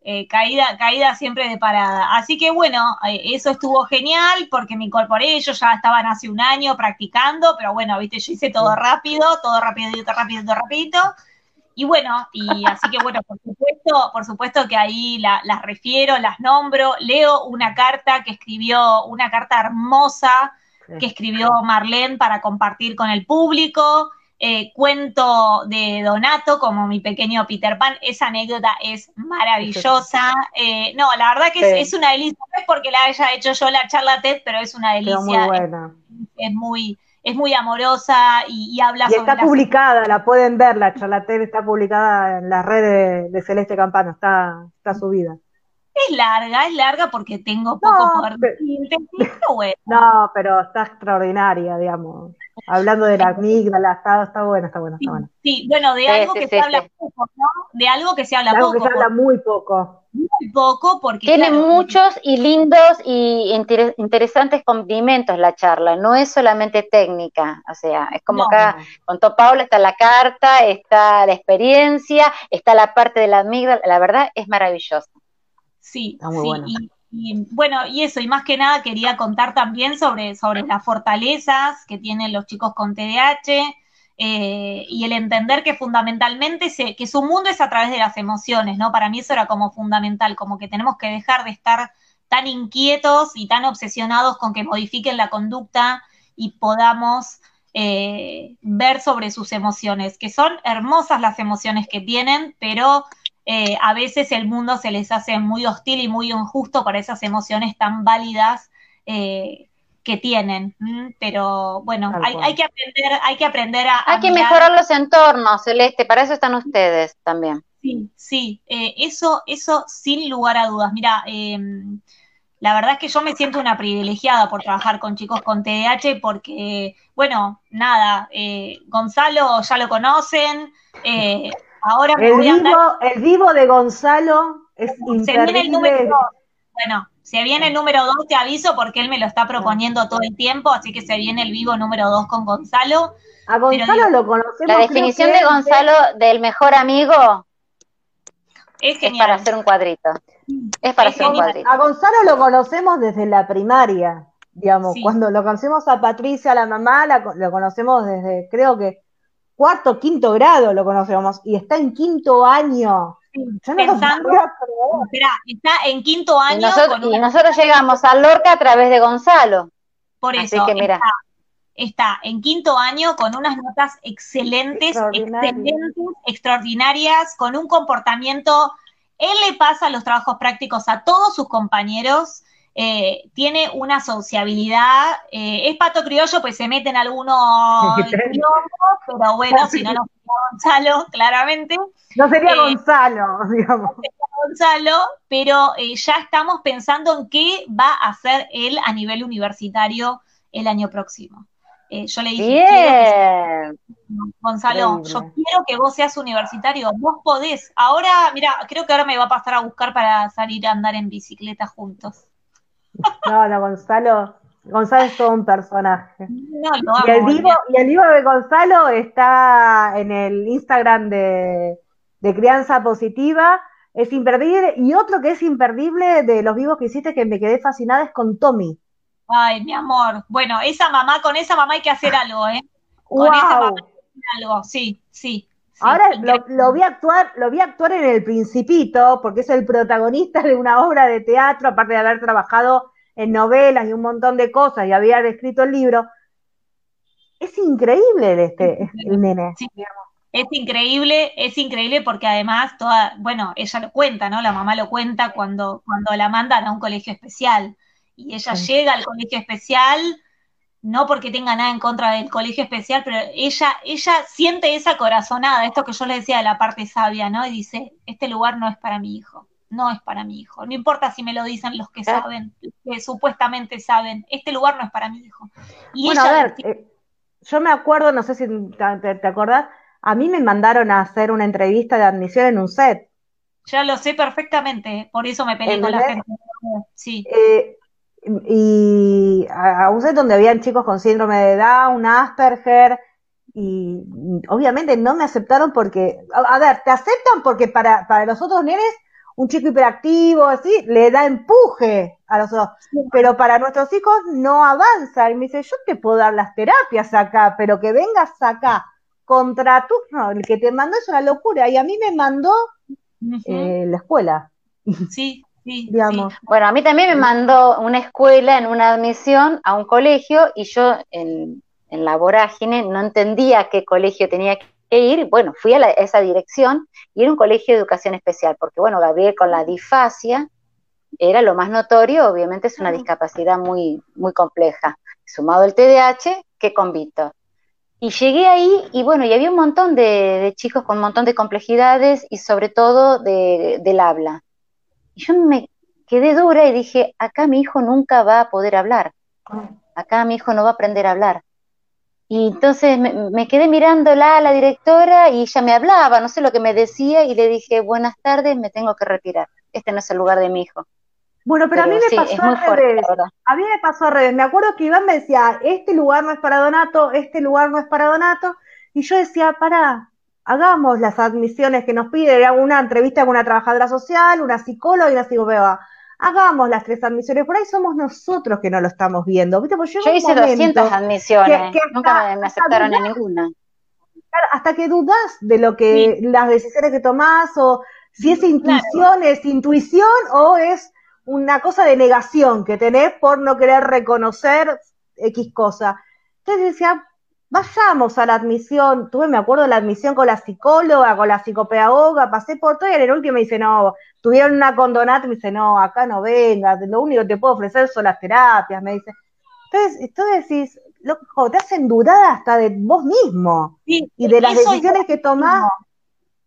Eh, caída, caída siempre de parada. Así que bueno, eh, eso estuvo genial porque me incorporé, ellos ya estaban hace un año practicando, pero bueno, viste, yo hice todo rápido, todo rápido, todo rápido, todo rapidito. Y bueno, y así que bueno, por supuesto, por supuesto que ahí las refiero, las nombro, leo una carta que escribió, una carta hermosa que escribió Marlene para compartir con el público. Eh, cuento de Donato como mi pequeño Peter Pan, esa anécdota es maravillosa. Eh, no, la verdad que es, una delicia, no es porque la haya hecho yo la charla TED, pero es una delicia. Muy buena. Es, muy, es muy amorosa y, habla y Está publicada, la pueden ver, la charla TED está publicada en las redes de Celeste Campano, está, está subida. Es larga, es larga porque tengo poco poder No, pero está extraordinaria, digamos. Hablando de la amígdala, está, está bueno, está bueno, está bueno. Sí, bueno, de algo que se habla poco, ¿no? De algo que se habla de algo poco. que se habla muy poco. Muy poco, porque. Tiene muchos y lindos y interesantes condimentos la charla, no es solamente técnica, o sea, es como acá contó Paula, está la carta, está la experiencia, está la parte de la amígdala, la verdad es maravilloso. Sí, sí. Y, bueno, y eso, y más que nada quería contar también sobre, sobre las fortalezas que tienen los chicos con TDAH eh, y el entender que fundamentalmente se, que su mundo es a través de las emociones, ¿no? Para mí eso era como fundamental, como que tenemos que dejar de estar tan inquietos y tan obsesionados con que modifiquen la conducta y podamos eh, ver sobre sus emociones, que son hermosas las emociones que tienen, pero eh, a veces el mundo se les hace muy hostil y muy injusto para esas emociones tan válidas eh, que tienen. Pero bueno, hay, hay, que aprender, hay que aprender a. Hay que mejorar los entornos, Celeste, para eso están ustedes también. Sí, sí, eh, eso, eso sin lugar a dudas. Mira, em, la verdad es que yo me siento una privilegiada por trabajar con chicos con TDAH porque, bueno, nada, eh, Gonzalo ya lo conocen. Ahora el, vivo, el vivo de Gonzalo es Se viene el número dos. Bueno, se viene el número dos, te aviso porque él me lo está proponiendo todo el tiempo, así que se viene el vivo número dos con Gonzalo. A Gonzalo lo conocemos. La definición de Gonzalo del mejor amigo es, para hacer un cuadrito. Es para hacer un cuadrito. A Gonzalo lo conocemos desde la primaria, digamos. Cuando lo conocemos a Patricia, la mamá, lo conocemos desde, creo que cuarto, quinto grado lo conocemos. Y está en quinto año. Pensando, está en quinto año. Y nosotros, llegamos a Lorca a través de Gonzalo. Por eso, que mira. Está, está, en quinto año con unas notas excelentes, excelentes, extraordinarias, con un comportamiento él le pasa los trabajos prácticos a todos sus compañeros, eh, tiene una sociabilidad, eh, es pato criollo, pues se mete en algunos pero bueno, si no, no sería Gonzalo, claramente. No sería eh, Gonzalo, digamos. No sería Gonzalo, pero ya estamos pensando en qué va a hacer él a nivel universitario el año próximo. Eh, yo le dije, Gonzalo, yo quiero que vos seas universitario, vos podés. Ahora, mira, creo que ahora me va a pasar a buscar para salir a andar en bicicleta juntos. No, no, Gonzalo, Gonzalo es todo un personaje. No, lo y, el vivo, y el de Gonzalo está en el Instagram de, de Crianza Positiva, es imperdible. Y otro que es imperdible de los vivos que hiciste que me quedé fascinada es con Tommy. Ay, mi amor. Bueno, esa mamá, con esa mamá hay que hacer algo, ¿eh? Con esa mamá hay que hacer algo, sí, sí. Ahora lo, vi actuar, lo vi actuar en El Principito, porque es el protagonista de una obra de teatro, aparte de haber trabajado en novelas y un montón de cosas y había escrito el libro. Es increíble este el nene. Sí, es increíble, es increíble porque además toda, bueno, ella lo cuenta, ¿no? La mamá lo cuenta cuando, cuando la mandan a un colegio especial y ella llega al colegio especial, no porque tenga nada en contra del colegio especial, pero ella, ella siente esa corazonada, esto que yo le decía de la parte sabia, ¿no? Y dice, este lugar no es para mi hijo, no es para mi hijo, no importa si me lo dicen los que saben, que supuestamente saben, este lugar no es para mi hijo. Y bueno, a ver, eh, yo me acuerdo, no sé si te, te acordás, a mí me mandaron a hacer una entrevista de admisión en un set. Ya lo sé perfectamente, por eso me peleé con la gente. Sí. Eh, y a, un set donde habían chicos con síndrome de Down, Asperger, y obviamente no me aceptaron porque, a, ver, te aceptan porque para, para los otros nenes un chico hiperactivo, así, le da empuje a los otros, pero para nuestros hijos no avanza. Y me dice, yo te puedo dar las terapias acá, pero que vengas acá contra tú, no, el que te mandó es una locura. Y a mí me mandó eh, la escuela. Sí, bueno, a mí también me mandó una escuela en una admisión a un colegio y yo en, la vorágine no entendía a qué colegio tenía que ir. Bueno, fui a, esa dirección y era un colegio de educación especial, porque bueno, Gabriel con la disfasia era lo más notorio, obviamente es una discapacidad muy, muy compleja. Sumado el TDAH, que con Víctor. Y llegué ahí y bueno, y había un montón de, chicos con un montón de complejidades y sobre todo del habla. Y yo me quedé dura y dije, acá mi hijo nunca va a poder hablar, acá mi hijo no va a aprender a hablar. Y entonces me, quedé mirándola a la directora y ella me hablaba, no sé lo que me decía, y le dije, buenas tardes, me tengo que retirar. Este no es el lugar de mi hijo. Bueno, pero, a mí me pasó al revés. a mí me pasó al revés. Me acuerdo que Iván me decía, este lugar no es para Donato, este lugar no es para Donato. Y yo decía, para, hagamos las admisiones que nos pide, una entrevista con una trabajadora social, una psicóloga y una psicóloga. Hagamos las tres admisiones, por ahí somos nosotros que no lo estamos viendo. Yo hice 200 admisiones, nunca me, aceptaron en ninguna. Hasta que dudas de lo que las decisiones que tomás o si es intuición, es intuición o es una cosa de negación que tenés por no querer reconocer X cosa. Entonces decía, vayamos a la admisión, tuve, me acuerdo, la admisión con la psicóloga, con la psicopedagoga, pasé por todo y en el último me dice, no, tuvieron una condonata me dice, no, acá no vengas, lo único que te puedo ofrecer son las terapias, me dice. Entonces, tú decís, loco, te hacen dudar hasta de vos mismo y de las decisiones que tomás.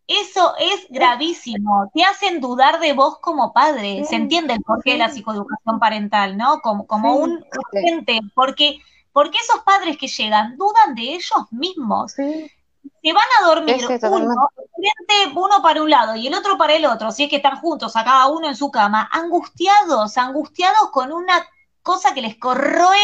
Eso es gravísimo. Te hacen dudar de vos como padre. Se entiende el porqué de la psicoeducación parental, ¿no? Como, como un agente. Porque, porque esos padres que llegan dudan de ellos mismos. Se van a dormir uno, uno para un lado y el otro para el otro, si es que están juntos, a cada uno en su cama, angustiados, angustiados con una cosa que les corroe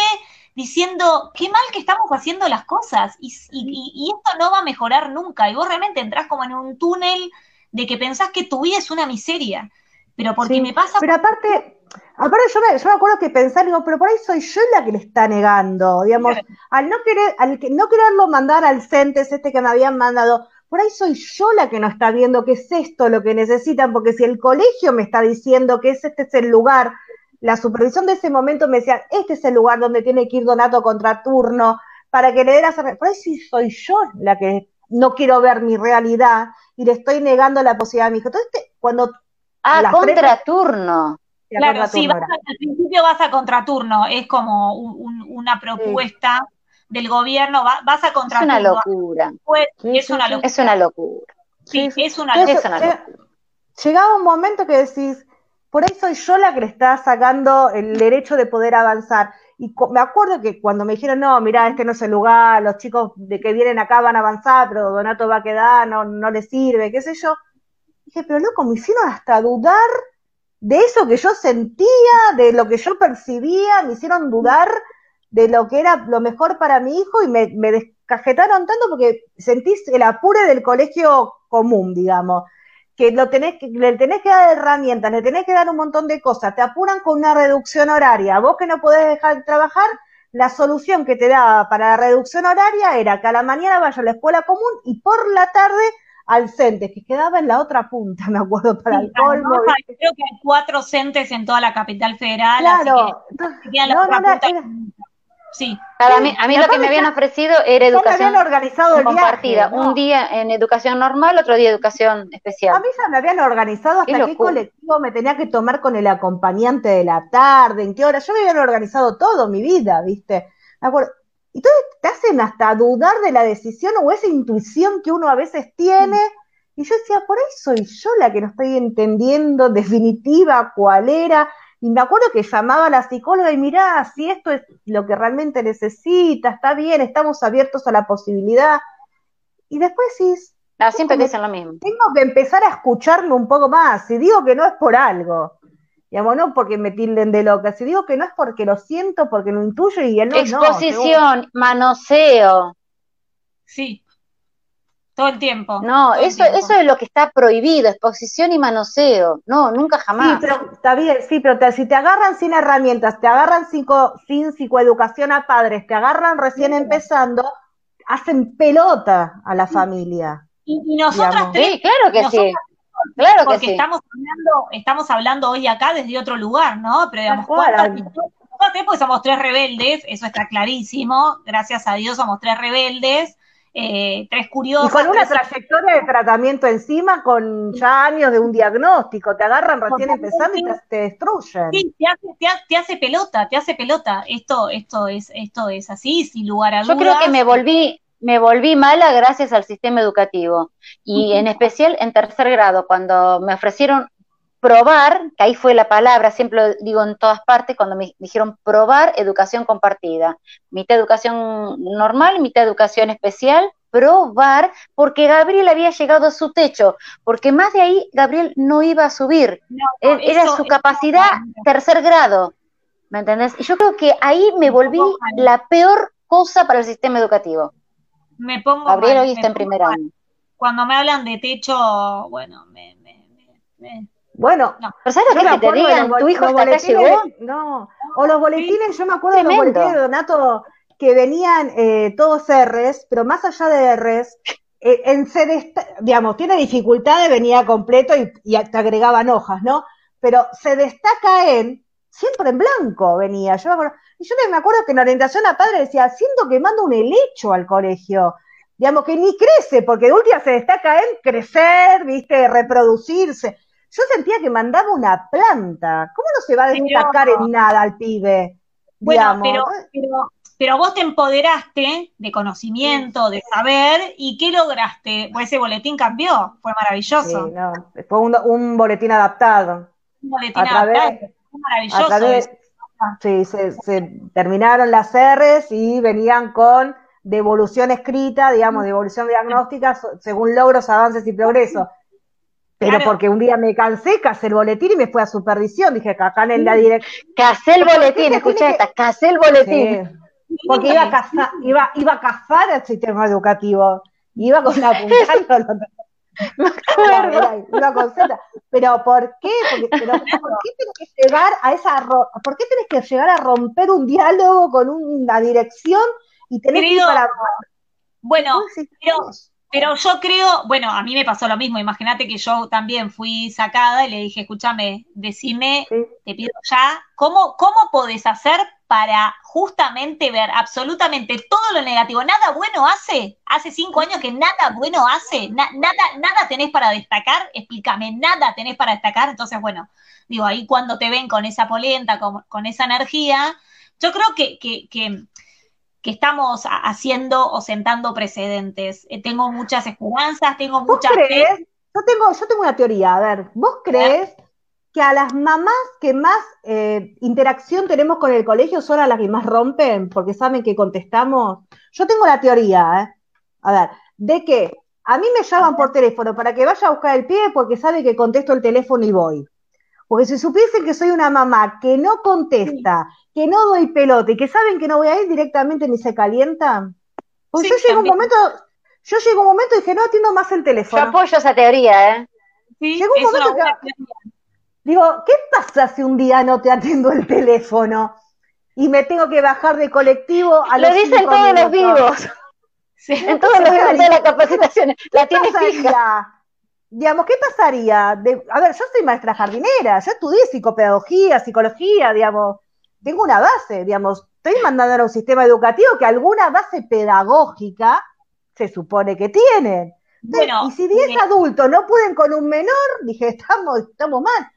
diciendo, qué mal que estamos haciendo las cosas y, esto no va a mejorar nunca. Y vos realmente entras como en un túnel de que pensás que tu vida es una miseria. Pero porque me pasa... Pero aparte, aparte yo me, yo me acuerdo que pensar, digo, pero por ahí soy yo la que le está negando, digamos, al no querer, al no quererlo mandar al CENTES este que me habían mandado, por ahí soy yo la que no está viendo que es esto lo que necesitan, porque si el colegio me está diciendo que es, este es el lugar la supervisión de ese momento me decía, este es el lugar donde tiene que ir Donato contra turno, para que le dé la Por si soy yo la que no quiero ver mi realidad y le estoy negando la posibilidad a mi hijo. Entonces, cuando... Ah, contraturno. Claro, sí, al principio vas a contraturno, es como una propuesta del gobierno, vas a contraturno. Es una locura. es, una locura. es una locura. Sí, es una locura. Llegaba un momento que decís, por ahí soy yo la que le está sacando el derecho de poder avanzar. Y me acuerdo que cuando me dijeron, no, mira, este no es el lugar, los chicos de que vienen acá van a avanzar, pero Donato va a quedar, no, no le sirve, qué sé yo. Dije, pero loco, me hicieron hasta dudar de eso que yo sentía, de lo que yo percibía, me hicieron dudar de lo que era lo mejor para mi hijo y me, descajetaron tanto porque sentís el apure del colegio común, digamos que lo tenés que, le tenés que dar herramientas, le tenés que dar un montón de cosas, te apuran con una reducción horaria, vos que no podés dejar de trabajar, la solución que te daba para la reducción horaria era que a la mañana vaya a la escuela común y por la tarde al CENTES, que quedaba en la otra punta, me acuerdo, para el colmo. creo que hay cuatro CENTES en toda la capital federal, claro. así que otra punta Sí. Para mí, a mí lo que me habían ofrecido era educación organizado compartida. Un día en educación normal, otro día educación especial. A mí ya me habían organizado hasta qué, colectivo me tenía que tomar con el acompañante de la tarde, en qué hora. Yo me habían organizado todo mi vida, ¿viste? Me acuerdo. Y entonces te hacen hasta dudar de la decisión o esa intuición que uno a veces tiene. Y yo decía, por ahí soy yo la que no estoy entendiendo definitiva cuál era. Y me acuerdo que llamaba a la psicóloga y mirá, si esto es lo que realmente necesita, está bien, estamos abiertos a la posibilidad. Y después sí. Ah, siempre dicen lo mismo. Tengo que empezar a escucharme un poco más. Si digo que no es por algo, digamos, no porque me tilden de loca, si digo que no es porque lo siento, porque lo intuyo y él no. Exposición, manoseo. Sí, todo el tiempo. No, eso, eso es lo que está prohibido, exposición y manoseo. No, nunca jamás. Sí, pero está bien, sí, pero si te agarran sin herramientas, te agarran sin psicoeducación a padres, te agarran recién empezando, hacen pelota a la familia. Y, nosotros Sí, claro que sí. Claro porque que sí. estamos hablando, estamos hablando hoy acá desde otro lugar, ¿no? Pero digamos, ¿cuántas, porque somos tres rebeldes, eso está clarísimo, gracias a Dios somos tres rebeldes, eh, tres curiosos. Y con una trayectoria de tratamiento encima, con ya años de un diagnóstico, te agarran recién empezando y te, destruyen. Sí, te hace, pelota, te hace pelota. Esto, esto es, esto es así, sin lugar a dudas. Yo creo que me volví, me volví mala gracias al sistema educativo. Y en especial en tercer grado, cuando me ofrecieron probar, que ahí fue la palabra, siempre lo digo en todas partes, cuando me dijeron probar educación compartida, mitad educación normal, mitad educación especial, probar, porque Gabriel había llegado a su techo, porque más de ahí Gabriel no iba a subir, e-, era su capacidad tercer grado, ¿me entendés? Y yo creo que ahí me volví la peor cosa para el sistema educativo. Me pongo Gabriel hoy está en primer año. Cuando me hablan de techo, bueno, me, me bueno, no. pero ¿sabes lo que te digan? ¿Tu hijo hasta acá llegó? No, o los boletines, yo me acuerdo de los boletines de Donato que venían eh, todos R's, pero más allá de R's, eh, en se digamos, tiene dificultades, venía completo y, te agregaban hojas, ¿no? Pero se destaca en, siempre en blanco venía. Yo me acuerdo, y yo me acuerdo que en orientación a padre decía, siento que manda un helecho al colegio. Digamos que ni crece, porque de última se destaca en crecer, viste, reproducirse yo sentía que mandaba una planta. ¿Cómo no se va a destacar en nada al pibe? Bueno, pero, pero, pero vos te empoderaste de conocimiento, de saber, ¿y qué lograste? Pues ese boletín cambió, fue maravilloso. Sí, no, fue un, un boletín adaptado. Un boletín adaptado, fue maravilloso. sí, se, se, terminaron las R's y venían con devolución escrita, digamos, devolución diagnóstica según logros, avances y progresos. Pero porque un día me cansé, casé el boletín y me fui a supervisión. Dije, acá en la dirección. Casé el boletín, escuché esta, casé el boletín. Porque iba a cazar, iba, iba a cazar el sistema educativo. Iba con la apuntando. iba con Pero ¿por qué? Porque, pero, ¿por qué tenés que llegar a esa ¿por qué tenés que llegar a romper un diálogo con una dirección y tenés que ir para bueno, pero pero yo creo, bueno, a mí me pasó lo mismo, imagínate que yo también fui sacada y le dije, escúchame, decime, te pido ya, ¿cómo, ¿cómo podés hacer para justamente ver absolutamente todo lo negativo? ¿Nada bueno hace? Hace cinco años que nada bueno hace, nada, nada tenés para destacar, explícame, nada tenés para destacar, entonces bueno, digo, ahí cuando te ven con esa polenta, con, con esa energía, yo creo que, que, que que estamos haciendo o sentando precedentes. Eh, tengo muchas esperanzas, tengo muchas... Crees? Yo tengo, yo tengo una teoría, a ver, ¿vos crees que a las mamás que más eh, interacción tenemos con el colegio son a las que más rompen porque saben que contestamos? Yo tengo la teoría, ¿eh? A ver, de que a mí me llaman por teléfono para que vaya a buscar el pie porque sabe que contesto el teléfono y voy. Porque si supiesen que soy una mamá que no contesta, que no doy pelota y que saben que no voy a ir directamente ni se calientan. Pues yo llego un momento, yo llego un momento y dije, no atiendo más el teléfono. Yo apoyo esa teoría, ¿eh? Sí, Llegó un momento que, digo, ¿qué pasa si un día no te atiendo el teléfono? Y me tengo que bajar de colectivo a Lo dicen todos los vivos. En todos los vivos de las capacitaciones. La tienes fija digamos, ¿qué pasaría? De, a ver, yo soy maestra jardinera, yo estudié psicopedagogía, psicología, digamos, tengo una base, digamos, estoy mandando a un sistema educativo que alguna base pedagógica se supone que tienen. y si 10 adultos no pueden con un menor, dije, estamos, estamos mal.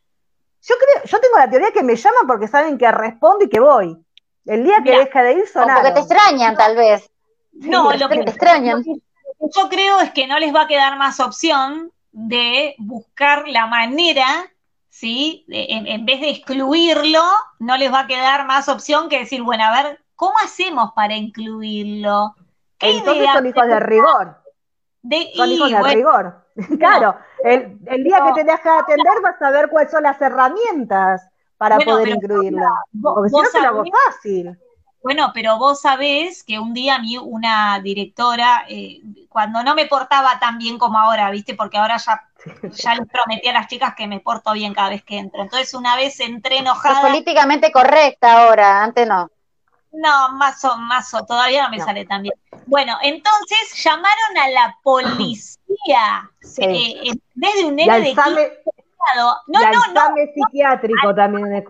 Yo creo, yo tengo la teoría que me llaman porque saben que respondo y que voy. El día que deja de ir sonaron. porque te extrañan, tal vez. No, lo que te extrañan. Yo creo es que no les va a quedar más opción de buscar la manera, ¿sí? en, vez de excluirlo, no les va a quedar más opción que decir, bueno, a ver, ¿cómo hacemos para incluirlo? Entonces son hijos de rigor. son hijos de rigor. claro, el, día que te dejas atender vas a ver cuáles son las herramientas para poder incluirlo. Porque si no, se lo hago fácil. Bueno, pero vos sabés que un día a mí una directora, eh, cuando no me portaba tan bien como ahora, ¿viste? Porque ahora ya, ya les prometí a las chicas que me porto bien cada vez que entro. Entonces una vez entré enojada. Es políticamente correcta ahora, antes no. No, más o, más o, todavía no me sale tan bien. Bueno, entonces llamaron a la policía. Eh, en vez de un nene de no, no, no. psiquiátrico también es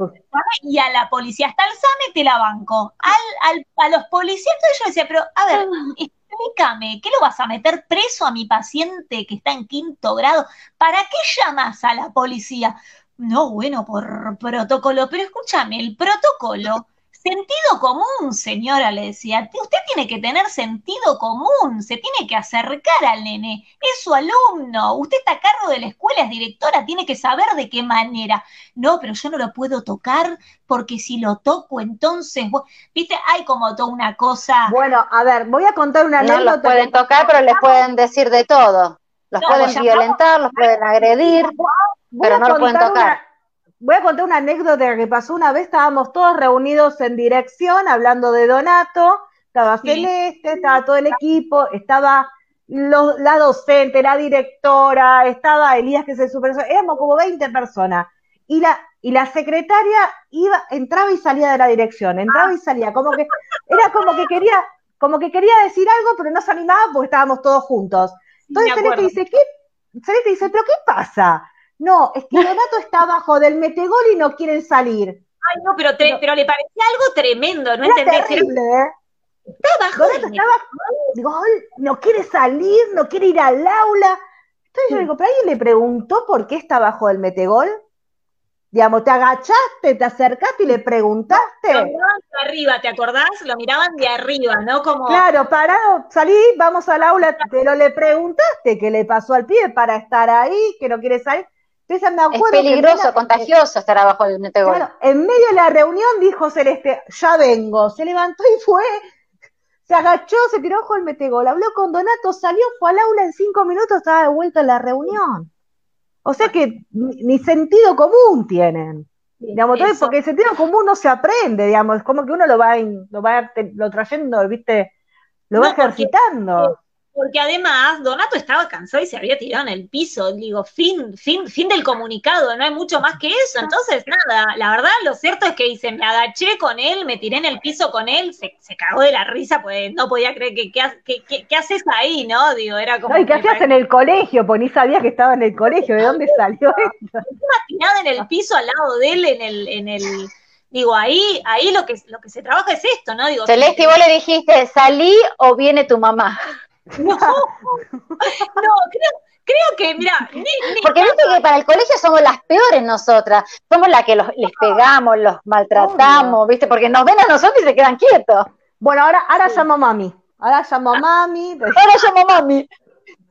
Y a la policía, hasta el SAME te la banco. Al, al, a los policías, yo decía, pero a ver, ah. explícame, ¿qué lo vas a meter preso a mi paciente que está en quinto grado? ¿Para qué llamas a la policía? No, bueno, por protocolo, pero escúchame, el protocolo Sentido común, señora, le decía. Usted tiene que tener sentido común, se tiene que acercar al nene. Es su alumno, usted está a cargo de la escuela, es directora, tiene que saber de qué manera. No, pero yo no lo puedo tocar porque si lo toco, entonces, viste, hay como toda una cosa. Bueno, a ver, voy a contar una anécdota. No los pueden tocar, pero les pueden decir de todo. Los pueden violentar, los pueden agredir, pero no lo pueden tocar voy a contar una anécdota que pasó una vez, estábamos todos reunidos en dirección hablando de Donato, estaba Celeste, estaba todo el equipo, estaba la docente, la directora, estaba Elías que es el supervisor, éramos como 20 personas. Y la, y la secretaria iba, entraba y salía de la dirección, entraba y salía, como que, era como que quería, como que quería decir algo, pero no se animaba porque estábamos todos juntos. Entonces Celeste dice, ¿qué? Celeste dice, ¿pero qué pasa? No, es que Donato está abajo del metegol y no quieren salir. Ay, no, pero, pero, le parecía algo tremendo, ¿no entendés? Terrible, ¿eh? Está abajo Donato está abajo no quiere salir, no quiere ir al aula. Entonces yo digo, ¿pero alguien le preguntó por qué está abajo del metegol? Digamos, te agachaste, te acercaste y le preguntaste. Lo miraban de arriba, ¿te acordás? Lo miraban de arriba, ¿no? Como... Claro, parado, salí, vamos al aula, pero le preguntaste qué le pasó al pibe para estar ahí, que no quiere salir. Entonces me acuerdo es peligroso, contagioso estar abajo del metegol. Claro, en medio de la reunión dijo Celeste, ya vengo, se levantó y fue, se agachó, se tiró ojo el metegol, habló con Donato, salió, fue al aula en cinco minutos, estaba de vuelta en la reunión. O sea que ni sentido común tienen. digamos, porque el sentido común no se aprende, digamos, es como que uno lo va, lo va lo trayendo, ¿viste? Lo va ejercitando. Porque además Donato estaba cansado y se había tirado en el piso. Digo, fin, fin, fin del comunicado, no hay mucho más que eso. Entonces, nada, la verdad, lo cierto es que hice, me agaché con él, me tiré en el piso con él, se, se cagó de la risa, pues no podía creer que qué haces ahí, ¿no? Digo, era como. ¿y qué hacías en el colegio? Pues ni sabía que estaba en el colegio, ¿de dónde salió esto? Estaba tirada en el piso al lado de él, en el, en el digo, ahí, ahí lo que, lo que se trabaja es esto, ¿no? Digo, Celeste, vos le dijiste, salí o viene tu mamá. No, no, creo, creo que, mira. Porque viste que para el colegio somos las peores nosotras. Somos las que los, les pegamos, los maltratamos, ¿viste? Porque nos ven a nosotros y se quedan quietos. Bueno, ahora, ahora llamo a mami. Ahora llamo a mami. Ahora llamo a mami.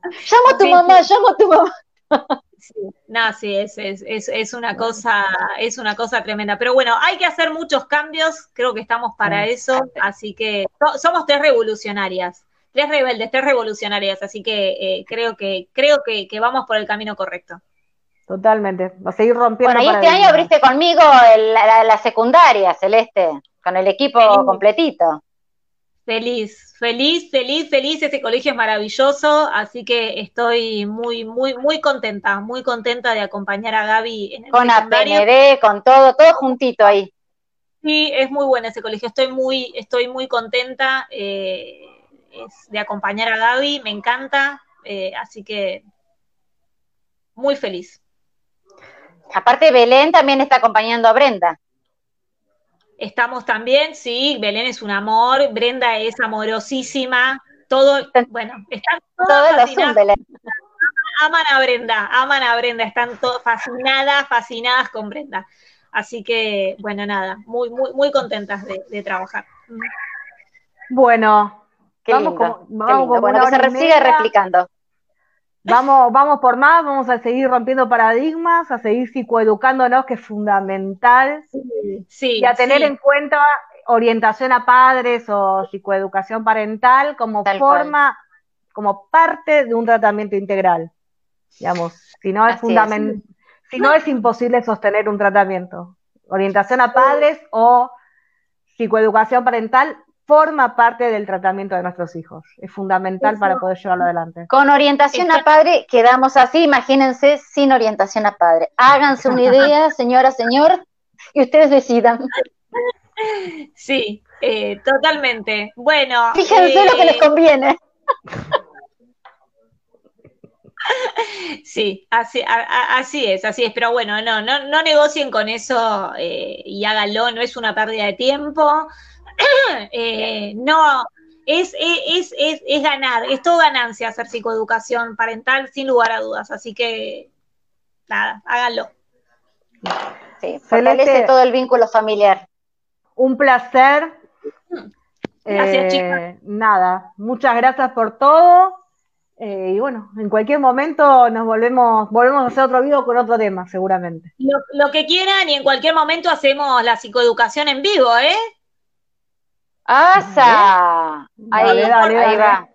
Llamo a tu mamá, llamo a tu mamá. Sí, no, sí, es, es, es, es, una cosa, es una cosa tremenda. Pero bueno, hay que hacer muchos cambios, creo que estamos para eso, así que somos tres revolucionarias tres rebeldes, tres revolucionarias, así que eh, creo que creo que, vamos por el camino correcto. Totalmente, va a seguir rompiendo. Bueno, y este año abriste conmigo la, secundaria, Celeste, con el equipo completito. Feliz, feliz, feliz, feliz. Este colegio es maravilloso, así que estoy muy, muy, muy contenta, muy contenta de acompañar a Gaby en el Con APND, con todo, todo juntito ahí. Sí, es muy bueno ese colegio. Estoy muy, estoy muy contenta. Eh, es de acompañar a Gaby, me encanta, eh, así que muy feliz. Aparte, Belén también está acompañando a Brenda. Estamos también, sí, Belén es un amor, Brenda es amorosísima, todo, bueno, están todas fascinadas. Aman a Brenda, aman a Brenda, están todas fascinadas, fascinadas con Brenda. Así que, bueno, nada, muy, muy, muy contentas de, de trabajar. Bueno, vamos vamos Bueno, que se sigue replicando. Vamos, vamos por más, vamos a seguir rompiendo paradigmas, a seguir psicoeducándonos, que es fundamental. y a tener en cuenta orientación a padres o psicoeducación parental como forma, como parte de un tratamiento integral. Digamos, si no es fundamental, si no es imposible sostener un tratamiento. Orientación a padres o psicoeducación parental forma parte del tratamiento de nuestros hijos. Es fundamental para poder llevarlo adelante. Con orientación a padre quedamos así, imagínense sin orientación a padre. Háganse una idea, señora, señor, y ustedes decidan. Sí, eh, totalmente. Bueno. Fíjense lo que les eh, conviene. Sí, así, así es, así es, pero bueno, no, no, no negocien con eso eh, y háganlo, no es una pérdida de tiempo, Eh, no, es, es, es, es, ganar, es todo ganancia hacer psicoeducación parental, sin lugar a dudas. Así que, nada, háganlo. Sí, fortalece todo el vínculo familiar. Un placer. Gracias, eh, Nada, muchas gracias por todo. Eh, y bueno, en cualquier momento nos volvemos, volvemos a hacer otro video con otro tema, seguramente. Lo, lo que quieran y en cualquier momento hacemos la psicoeducación en vivo, ¿eh? ¡Asa! Ahí, ahí va.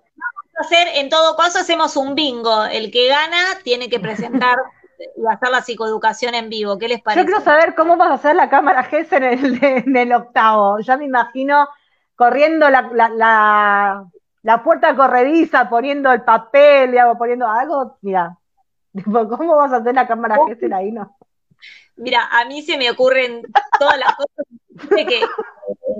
hacer, en todo caso, hacemos un bingo. El que gana tiene que presentar y hacer la psicoeducación en vivo. ¿Qué les parece? Yo quiero saber cómo vas a hacer la cámara GES en el, en el octavo. Ya me imagino corriendo la, la, la, puerta corrediza, poniendo el papel, digamos, poniendo algo. Mira, ¿cómo vas a hacer la cámara GES ahí? No. Mira, a mí se me ocurren todas las cosas que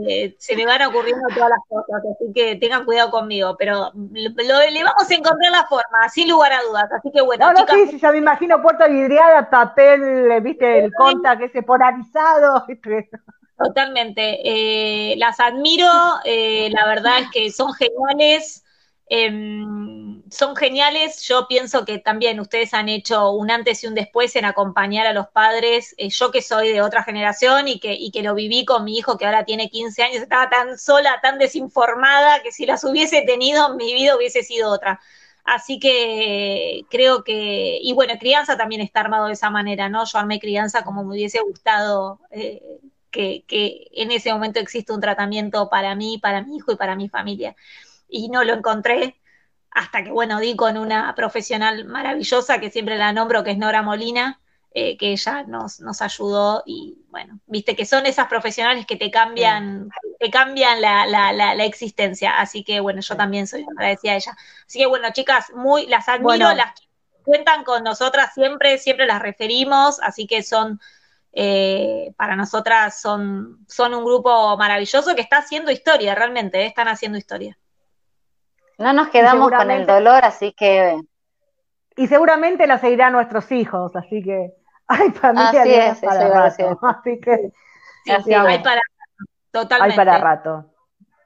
eh, se me van ocurriendo todas las cosas, así que tengan cuidado conmigo, pero le vamos a encontrar la forma, sin lugar a dudas. Así que bueno, no, chicas, sí, ya me imagino puerta vidriada, papel, viste, el conta que se polarizado. Totalmente. Eh, las admiro, eh, la verdad es que son geniales. Em, son geniales. Yo pienso que también ustedes han hecho un antes y un después en acompañar a los padres. Eh, yo que soy de otra generación y que, y que lo viví con mi hijo que ahora tiene 15 años, estaba tan sola, tan desinformada, que si las hubiese tenido, mi vida hubiese sido otra. Así que creo que, y bueno, crianza también está armado de esa manera, ¿no? Yo armé crianza como me hubiese gustado eh, que, que en ese momento exista un tratamiento para mí, para mi hijo y para mi familia. Y no lo encontré hasta que, bueno, di con una profesional maravillosa que siempre la nombro, que es Nora Molina, eh, que ella nos, nos ayudó y, bueno, viste que son esas profesionales que te cambian, te cambian la, la, la, existencia. Así que, bueno, yo también soy agradecida a ella. Así que, bueno, chicas, muy, las admiro, las cuentan con nosotras siempre, siempre las referimos, así que son... Eh, para nosotras son, son un grupo maravilloso que está haciendo historia, realmente, eh, están haciendo historia. No nos quedamos con el dolor, así que... Y seguramente la seguirán nuestros hijos, así que hay familia así es, para rato. Así que hay para totalmente. Hay para rato.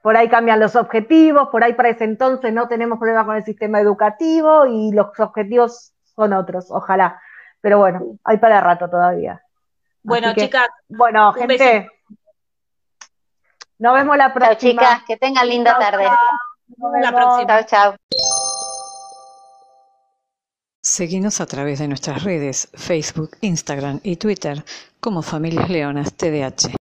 Por ahí cambian los objetivos, por ahí para ese entonces no tenemos problemas con el sistema educativo y los objetivos son otros, ojalá. Pero bueno, hay para rato todavía. Bueno, chicas. Bueno, gente. Nos vemos la próxima. Chao, chicas, que tengan linda tarde. Nos vemos la próxima. Chao, chao. Seguinos a través de nuestras redes, Facebook, Instagram y Twitter como Familias Leonas TDH.